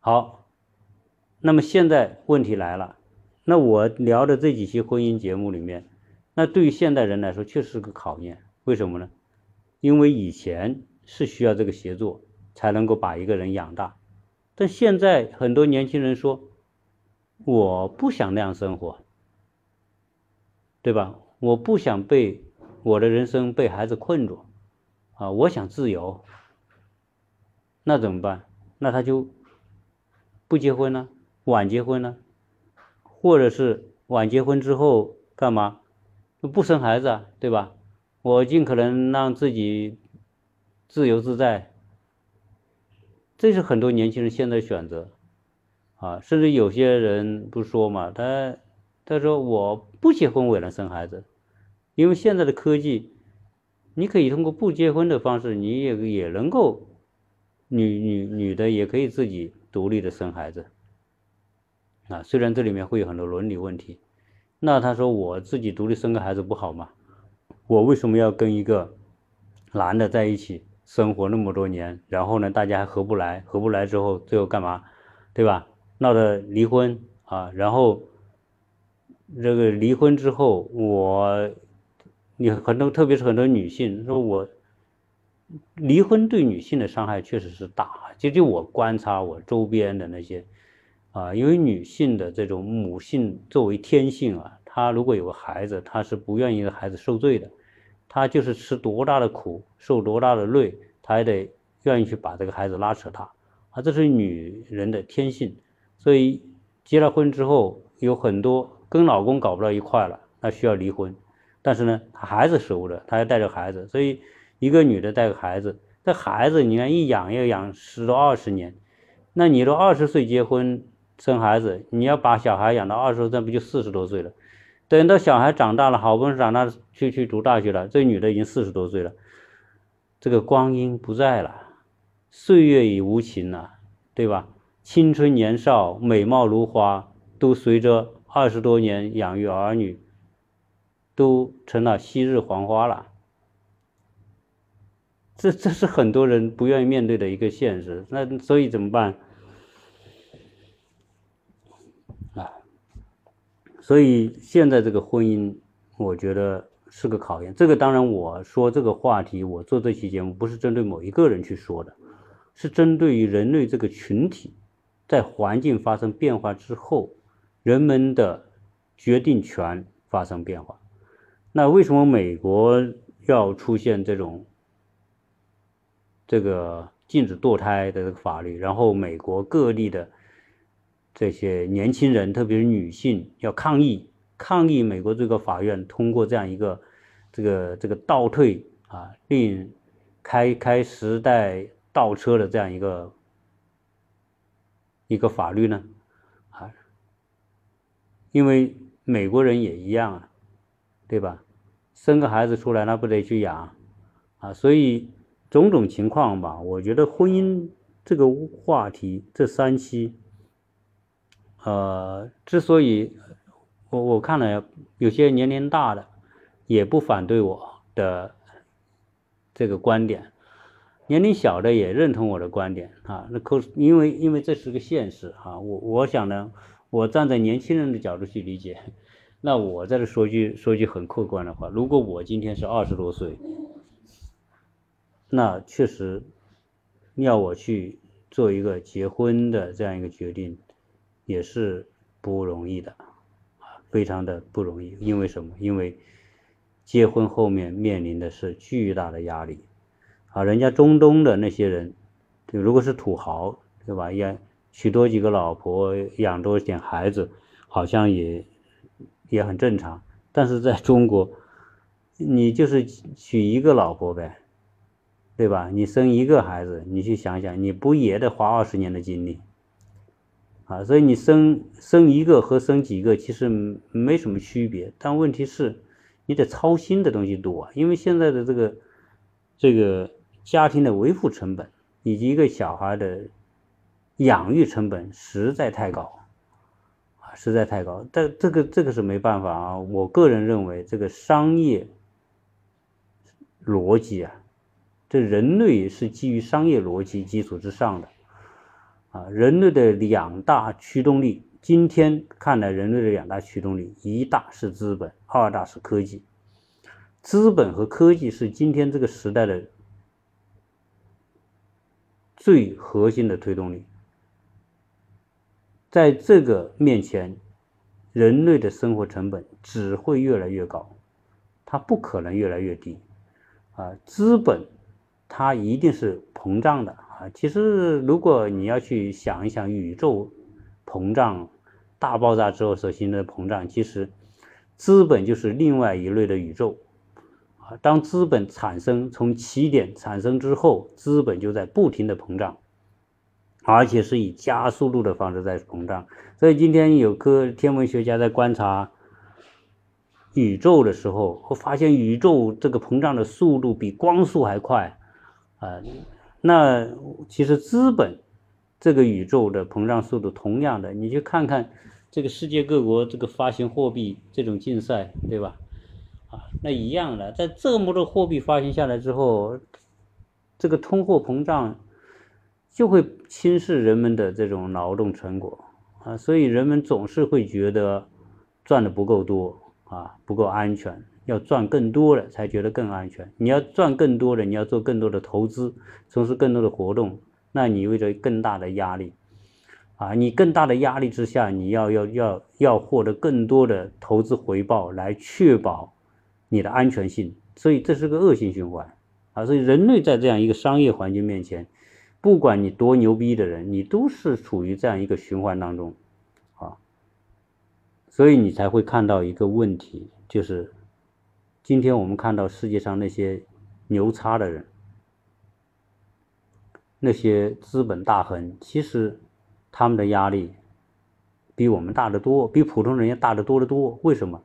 好，那么现在问题来了。那我聊的这几期婚姻节目里面，那对于现代人来说确实是个考验。为什么呢？因为以前是需要这个协作才能够把一个人养大，但现在很多年轻人说，我不想那样生活，对吧？我不想被我的人生被孩子困住，啊，我想自由。那怎么办？那他就不结婚呢？晚结婚呢？或者是晚结婚之后干嘛？不生孩子啊，对吧？我尽可能让自己自由自在，这是很多年轻人现在选择啊。甚至有些人不说嘛，他他说我不结婚我也能生孩子，因为现在的科技，你可以通过不结婚的方式，你也也能够女女女的也可以自己独立的生孩子。啊，虽然这里面会有很多伦理问题，那他说我自己独立生个孩子不好吗？我为什么要跟一个男的在一起生活那么多年，然后呢，大家还合不来，合不来之后最后干嘛，对吧？闹得离婚啊，然后这个离婚之后，我你很多，特别是很多女性说，我离婚对女性的伤害确实是大，就就我观察我周边的那些。啊，因为女性的这种母性作为天性啊，她如果有个孩子，她是不愿意孩子受罪的，她就是吃多大的苦，受多大的累，她也得愿意去把这个孩子拉扯大，啊，这是女人的天性。所以结了婚之后，有很多跟老公搞不到一块了，那需要离婚。但是呢，孩子守着，她要带着孩子，所以一个女的带个孩子，这孩子你看一养要养十多二十年，那你都二十岁结婚。生孩子，你要把小孩养到二十岁，那不就四十多岁了？等到小孩长大了，好不容易长大去去读大学了，这女的已经四十多岁了，这个光阴不在了，岁月已无情了，对吧？青春年少、美貌如花，都随着二十多年养育儿女，都成了昔日黄花了。这这是很多人不愿意面对的一个现实。那所以怎么办？啊所以现在这个婚姻，我觉得是个考验。这个当然，我说这个话题，我做这期节目不是针对某一个人去说的，是针对于人类这个群体，在环境发生变化之后，人们的决定权发生变化。那为什么美国要出现这种这个禁止堕胎的这个法律？然后美国各地的。这些年轻人，特别是女性，要抗议，抗议美国这个法院通过这样一个这个这个倒退啊，并开开时代倒车的这样一个一个法律呢？因为美国人也一样啊，对吧？生个孩子出来，那不得去养啊？所以种种情况吧，我觉得婚姻这个话题，这三期。呃，之所以我我看了有些年龄大的也不反对我的这个观点，年龄小的也认同我的观点啊。那可因为因为这是个现实啊，我我想呢，我站在年轻人的角度去理解。那我在这说句说句很客观的话，如果我今天是二十多岁，那确实要我去做一个结婚的这样一个决定。也是不容易的，非常的不容易。因为什么？因为结婚后面面临的是巨大的压力，啊，人家中东的那些人，如果是土豪，对吧？也娶多几个老婆，养多点孩子，好像也也很正常。但是在中国，你就是娶一个老婆呗，对吧？你生一个孩子，你去想想，你不也得花二十年的精力？啊，所以你生生一个和生几个其实没什么区别，但问题是。你得操心的东西多，因为现在的这个这个家庭的维护成本以及一个小孩的养育成本实在太高啊，实在太高。但这个这个是没办法啊。我个人认为，这个商业逻辑啊，这人类是基于商业逻辑基础之上的啊。人类的两大驱动力。今天看来，人类的两大驱动力，一大是资本，二大是科技。资本和科技是今天这个时代的最核心的推动力。在这个面前，人类的生活成本只会越来越高，它不可能越来越低。啊，资本它一定是膨胀的啊。其实，如果你要去想一想宇宙。膨胀，大爆炸之后所形成的膨胀，其实资本就是另外一类的宇宙啊。当资本产生从起点产生之后，资本就在不停的膨胀，而且是以加速度的方式在膨胀。所以今天有个天文学家在观察宇宙的时候，会发现宇宙这个膨胀的速度比光速还快啊。那其实资本。这个宇宙的膨胀速度同样的，你去看看这个世界各国这个发行货币这种竞赛，对吧？啊，那一样的，在这么多货币发行下来之后，这个通货膨胀就会轻视人们的这种劳动成果啊，所以人们总是会觉得赚的不够多啊，不够安全，要赚更多的才觉得更安全。你要赚更多的，你要做更多的投资，从事更多的活动。那你为着更大的压力，啊，你更大的压力之下，你要要要要获得更多的投资回报来确保你的安全性，所以这是个恶性循环，啊，所以人类在这样一个商业环境面前，不管你多牛逼的人，你都是处于这样一个循环当中，啊，所以你才会看到一个问题，就是今天我们看到世界上那些牛叉的人。那些资本大亨，其实他们的压力比我们大得多，比普通人要大得多得多。为什么？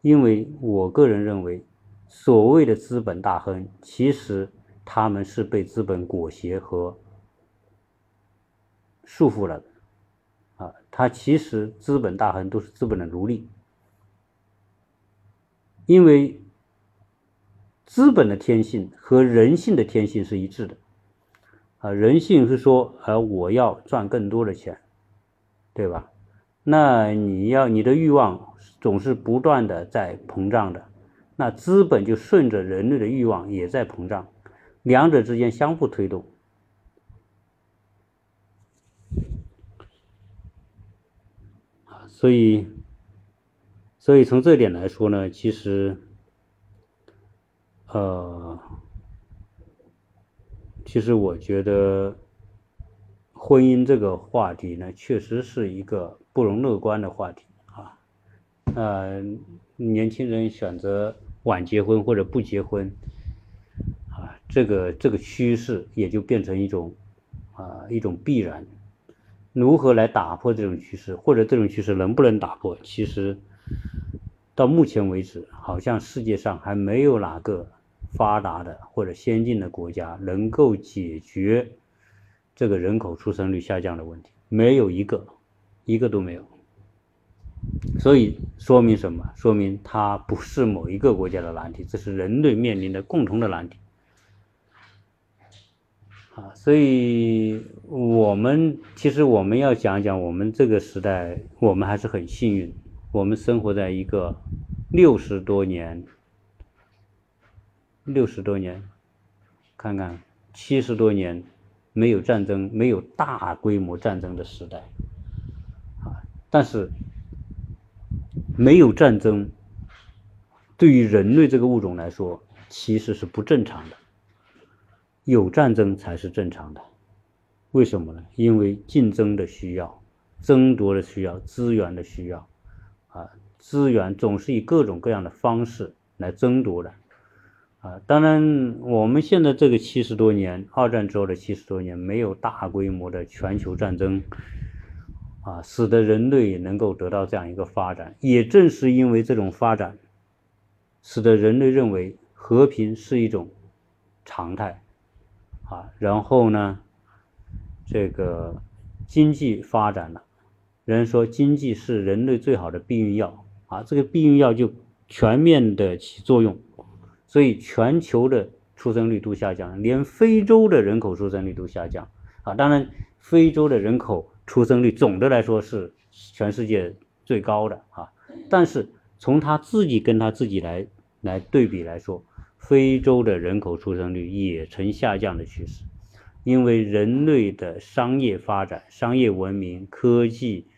因为我个人认为，所谓的资本大亨，其实他们是被资本裹挟和束缚了的。啊，他其实资本大亨都是资本的奴隶，因为资本的天性和人性的天性是一致的。啊，人性是说，啊，我要赚更多的钱，对吧？那你要你的欲望总是不断的在膨胀的，那资本就顺着人类的欲望也在膨胀，两者之间相互推动。所以，所以从这点来说呢，其实，呃。其实我觉得，婚姻这个话题呢，确实是一个不容乐观的话题啊。呃，年轻人选择晚结婚或者不结婚，这个这个趋势也就变成一种啊一种必然。如何来打破这种趋势，或者这种趋势能不能打破？其实到目前为止，好像世界上还没有哪个。发达的或者先进的国家能够解决这个人口出生率下降的问题，没有一个，一个都没有。所以说明什么？说明它不是某一个国家的难题，这是人类面临的共同的难题。啊，所以我们其实我们要讲讲，我们这个时代，我们还是很幸运，我们生活在一个六十多年。六十多年，看看七十多年没有战争、没有大规模战争的时代，啊，但是没有战争，对于人类这个物种来说，其实是不正常的。有战争才是正常的，为什么呢？因为竞争的需要、争夺的需要、资源的需要，啊，资源总是以各种各样的方式来争夺的，啊，当然我们现在这个七十多年，二战之后的七十多年，没有大规模的全球战争，啊，使得人类能够得到这样一个发展，也正是因为这种发展，使得人类认为和平是一种常态。啊，然后呢，这个经济发展了，人说经济是人类最好的避孕药啊，这个避孕药就全面的起作用，所以全球的出生率都下降，连非洲的人口出生率都下降啊。当然，非洲的人口出生率总的来说是全世界最高的啊，但是从他自己跟他自己来来对比来说。非洲的人口出生率也呈下降的趋势，因为人类的商业发展、商业文明、科技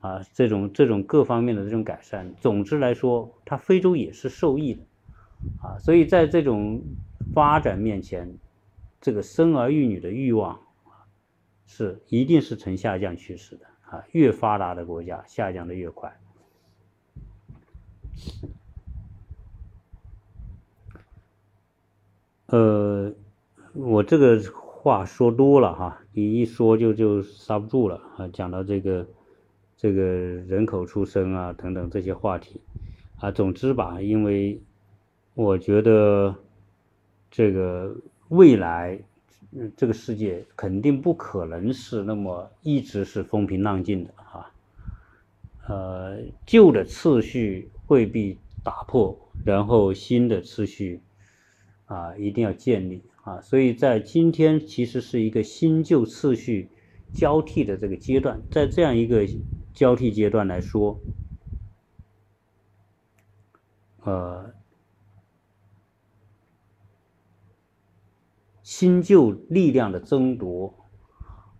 啊，这种这种各方面的这种改善，总之来说，它非洲也是受益的啊。所以在这种发展面前，这个生儿育女的欲望是一定是呈下降趋势的啊。越发达的国家下降的越快。呃，我这个话说多了哈，你一说就就刹不住了啊。讲到这个这个人口出生啊等等这些话题啊，总之吧，因为我觉得这个未来这个世界肯定不可能是那么一直是风平浪静的哈。呃，旧的次序会被打破，然后新的次序。啊，一定要建立啊！所以在今天，其实是一个新旧次序交替的这个阶段，在这样一个交替阶段来说，呃，新旧力量的争夺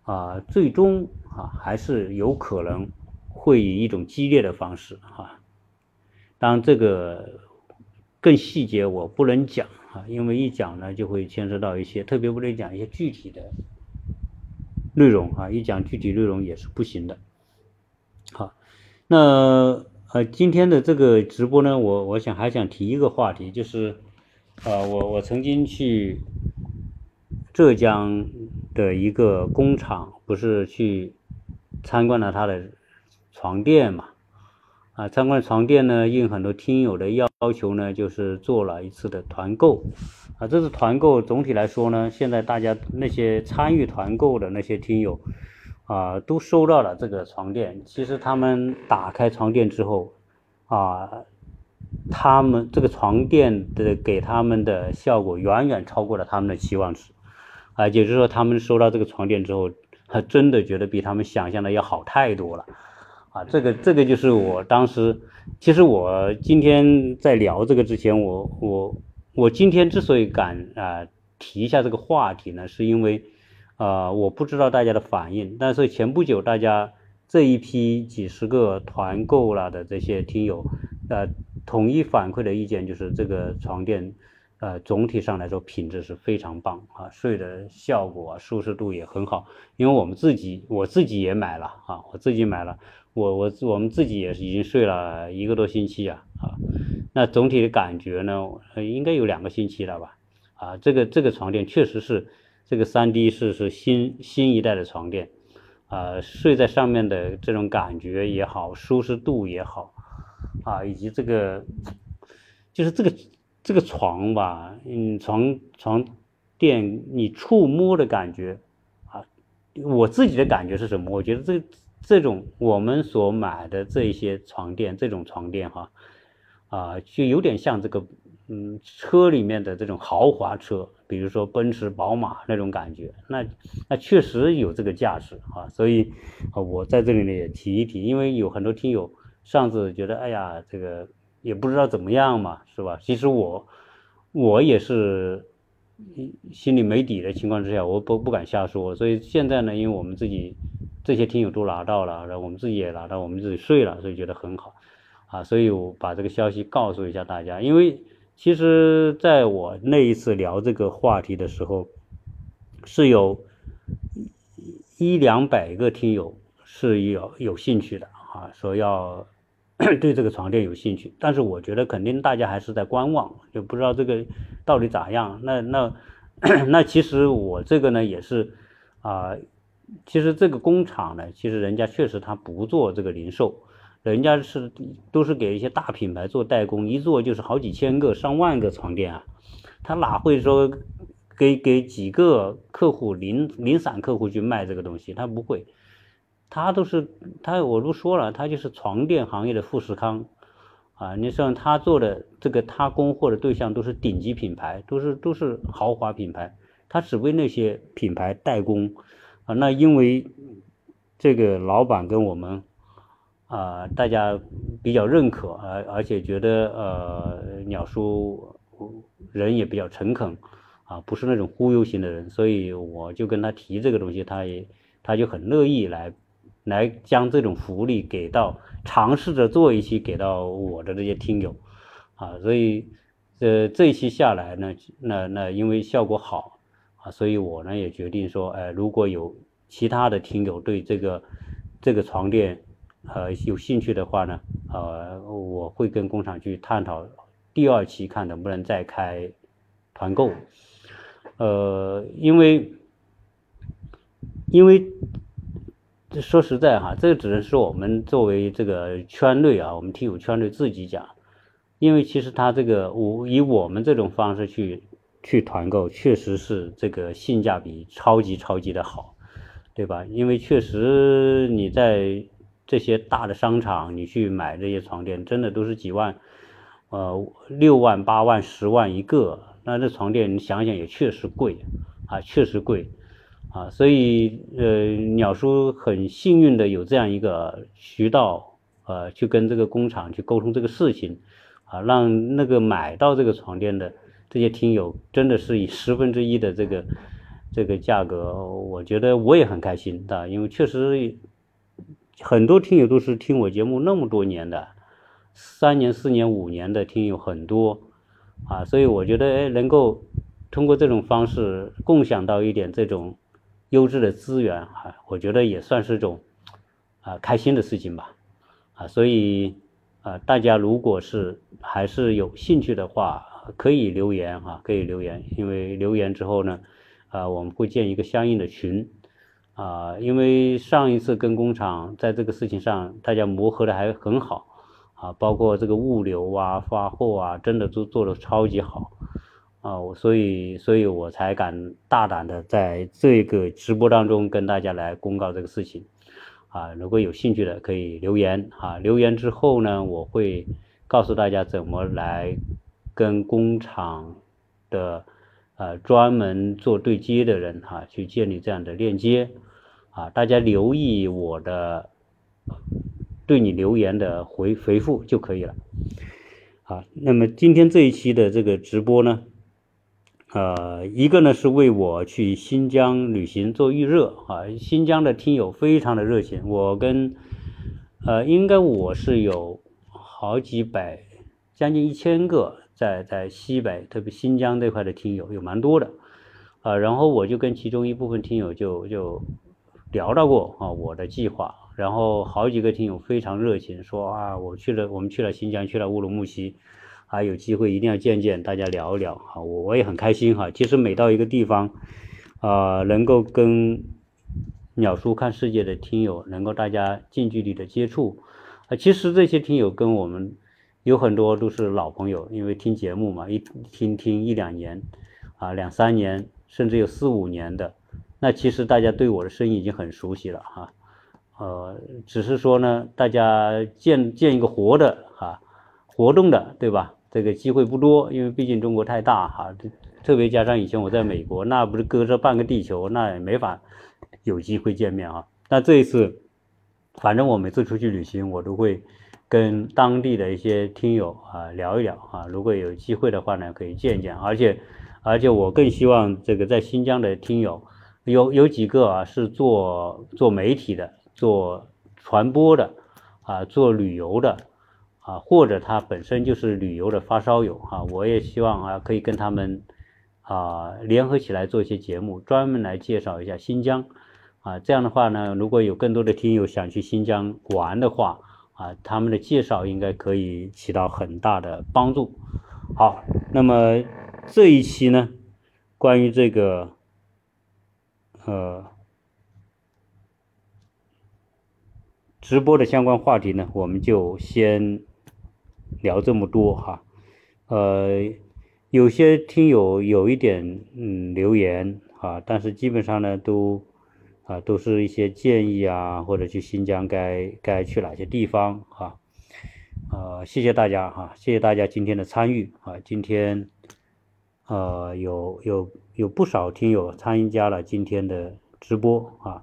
啊，最终啊，还是有可能会以一种激烈的方式啊。当，这个更细节我不能讲。啊，因为一讲呢，就会牵涉到一些，特别不能讲一些具体的内容啊，一讲具体内容也是不行的。好，那呃，今天的这个直播呢，我我想还想提一个话题，就是呃，我我曾经去浙江的一个工厂，不是去参观了他的床垫嘛。啊，参观床垫呢，应很多听友的要求呢，就是做了一次的团购。啊，这次团购总体来说呢，现在大家那些参与团购的那些听友，啊，都收到了这个床垫。其实他们打开床垫之后，啊，他们这个床垫的给他们的效果远远超过了他们的期望值。啊，也就是说，他们收到这个床垫之后，还真的觉得比他们想象的要好太多了。啊，这个这个就是我当时，其实我今天在聊这个之前，我我我今天之所以敢啊提一下这个话题呢，是因为，呃，我不知道大家的反应，但是前不久大家这一批几十个团购了的这些听友，呃，统一反馈的意见就是这个床垫，呃，总体上来说品质是非常棒啊，睡的效果、舒适度也很好，因为我们自己我自己也买了啊，我自己买了。我我我们自己也是已经睡了一个多星期啊啊，那总体的感觉呢，应该有两个星期了吧啊，这个这个床垫确实是这个三 D 是是新新一代的床垫啊，睡在上面的这种感觉也好，舒适度也好啊，以及这个就是这个这个床吧，嗯，床床垫你触摸的感觉啊，我自己的感觉是什么？我觉得这。这种我们所买的这一些床垫，这种床垫哈，啊，就有点像这个，嗯，车里面的这种豪华车，比如说奔驰、宝马那种感觉，那那确实有这个价值啊。所以，啊，我在这里呢也提一提，因为有很多听友上次觉得，哎呀，这个也不知道怎么样嘛，是吧？其实我我也是心里没底的情况之下，我不不敢瞎说。所以现在呢，因为我们自己。这些听友都拿到了，然后我们自己也拿到，我们自己睡了，所以觉得很好，啊，所以我把这个消息告诉一下大家，因为其实在我那一次聊这个话题的时候，是有一两百个听友是有有兴趣的啊，说要 [coughs] 对这个床垫有兴趣，但是我觉得肯定大家还是在观望，就不知道这个到底咋样。那那 [coughs] 那其实我这个呢也是啊。其实这个工厂呢，其实人家确实他不做这个零售，人家是都是给一些大品牌做代工，一做就是好几千个、上万个床垫啊，他哪会说给给几个客户零零散客户去卖这个东西？他不会，他都是他我都说了，他就是床垫行业的富士康啊，你像他做的这个他供货的对象都是顶级品牌，都是都是豪华品牌，他只为那些品牌代工。啊，那因为这个老板跟我们啊，大家比较认可，而而且觉得呃，鸟叔人也比较诚恳啊，不是那种忽悠型的人，所以我就跟他提这个东西，他也他就很乐意来来将这种福利给到尝试着做一期给到我的这些听友啊，所以呃这一期下来呢，那那因为效果好。啊，所以我呢也决定说，哎，如果有其他的听友对这个这个床垫呃有兴趣的话呢，呃，我会跟工厂去探讨第二期，看能不能再开团购。呃，因为因为说实在哈，这只能是我们作为这个圈内啊，我们听友圈内自己讲，因为其实他这个我以我们这种方式去。去团购确实是这个性价比超级超级的好，对吧？因为确实你在这些大的商场，你去买这些床垫，真的都是几万，呃，六万、八万、十万一个，那这床垫你想想也确实贵啊，确实贵啊。所以呃，鸟叔很幸运的有这样一个渠道，呃，去跟这个工厂去沟通这个事情，啊，让那个买到这个床垫的。这些听友真的是以十分之一的这个这个价格，我觉得我也很开心的，因为确实很多听友都是听我节目那么多年的，三年、四年、五年的听友很多啊，所以我觉得哎，能够通过这种方式共享到一点这种优质的资源啊，我觉得也算是种啊开心的事情吧啊，所以啊，大家如果是还是有兴趣的话。可以留言哈，可以留言，因为留言之后呢，啊，我们会建一个相应的群，啊，因为上一次跟工厂在这个事情上大家磨合的还很好，啊，包括这个物流啊、发货啊，真的都做的超级好，啊，我所以，所以我才敢大胆的在这个直播当中跟大家来公告这个事情，啊，如果有兴趣的可以留言，啊，留言之后呢，我会告诉大家怎么来。跟工厂的呃专门做对接的人哈，去建立这样的链接啊，大家留意我的对你留言的回回复就可以了。好，那么今天这一期的这个直播呢，呃，一个呢是为我去新疆旅行做预热啊，新疆的听友非常的热情，我跟呃应该我是有好几百，将近一千个。在在西北，特别新疆这块的听友有蛮多的，啊，然后我就跟其中一部分听友就就聊到过啊我的计划，然后好几个听友非常热情，说啊我去了，我们去了新疆，去了乌鲁木齐，啊有机会一定要见见，大家聊一聊啊，我我也很开心哈。其实每到一个地方，啊，能够跟鸟叔看世界的听友能够大家近距离的接触，啊，其实这些听友跟我们。有很多都是老朋友，因为听节目嘛，一听听一两年，啊，两三年，甚至有四五年的，那其实大家对我的声音已经很熟悉了哈，呃，只是说呢，大家见见一个活的哈，活动的，对吧？这个机会不多，因为毕竟中国太大哈，特别加上以前我在美国，那不是隔着半个地球，那也没法有机会见面啊。那这一次，反正我每次出去旅行，我都会。跟当地的一些听友啊聊一聊啊，如果有机会的话呢，可以见见。而且，而且我更希望这个在新疆的听友有有几个啊是做做媒体的、做传播的啊、做旅游的啊，或者他本身就是旅游的发烧友啊，我也希望啊可以跟他们啊联合起来做一些节目，专门来介绍一下新疆啊。这样的话呢，如果有更多的听友想去新疆玩的话啊，他们的介绍应该可以起到很大的帮助。好，那么这一期呢，关于这个呃。直播的相关话题呢，我们就先聊这么多哈。呃，有些听友有一点嗯留言啊，但是基本上呢都啊都是一些建议啊，或者去新疆该该去哪些地方哈。呃，谢谢大家哈，谢谢大家今天的参与啊。今天呃有有有不少听友参加了今天的直播啊。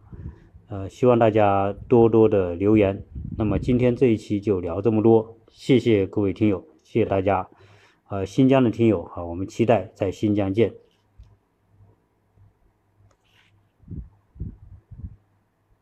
呃，希望大家多多的留言。那么今天这一期就聊这么多，谢谢各位听友，谢谢大家。呃，新疆的听友啊，我们期待在新疆见。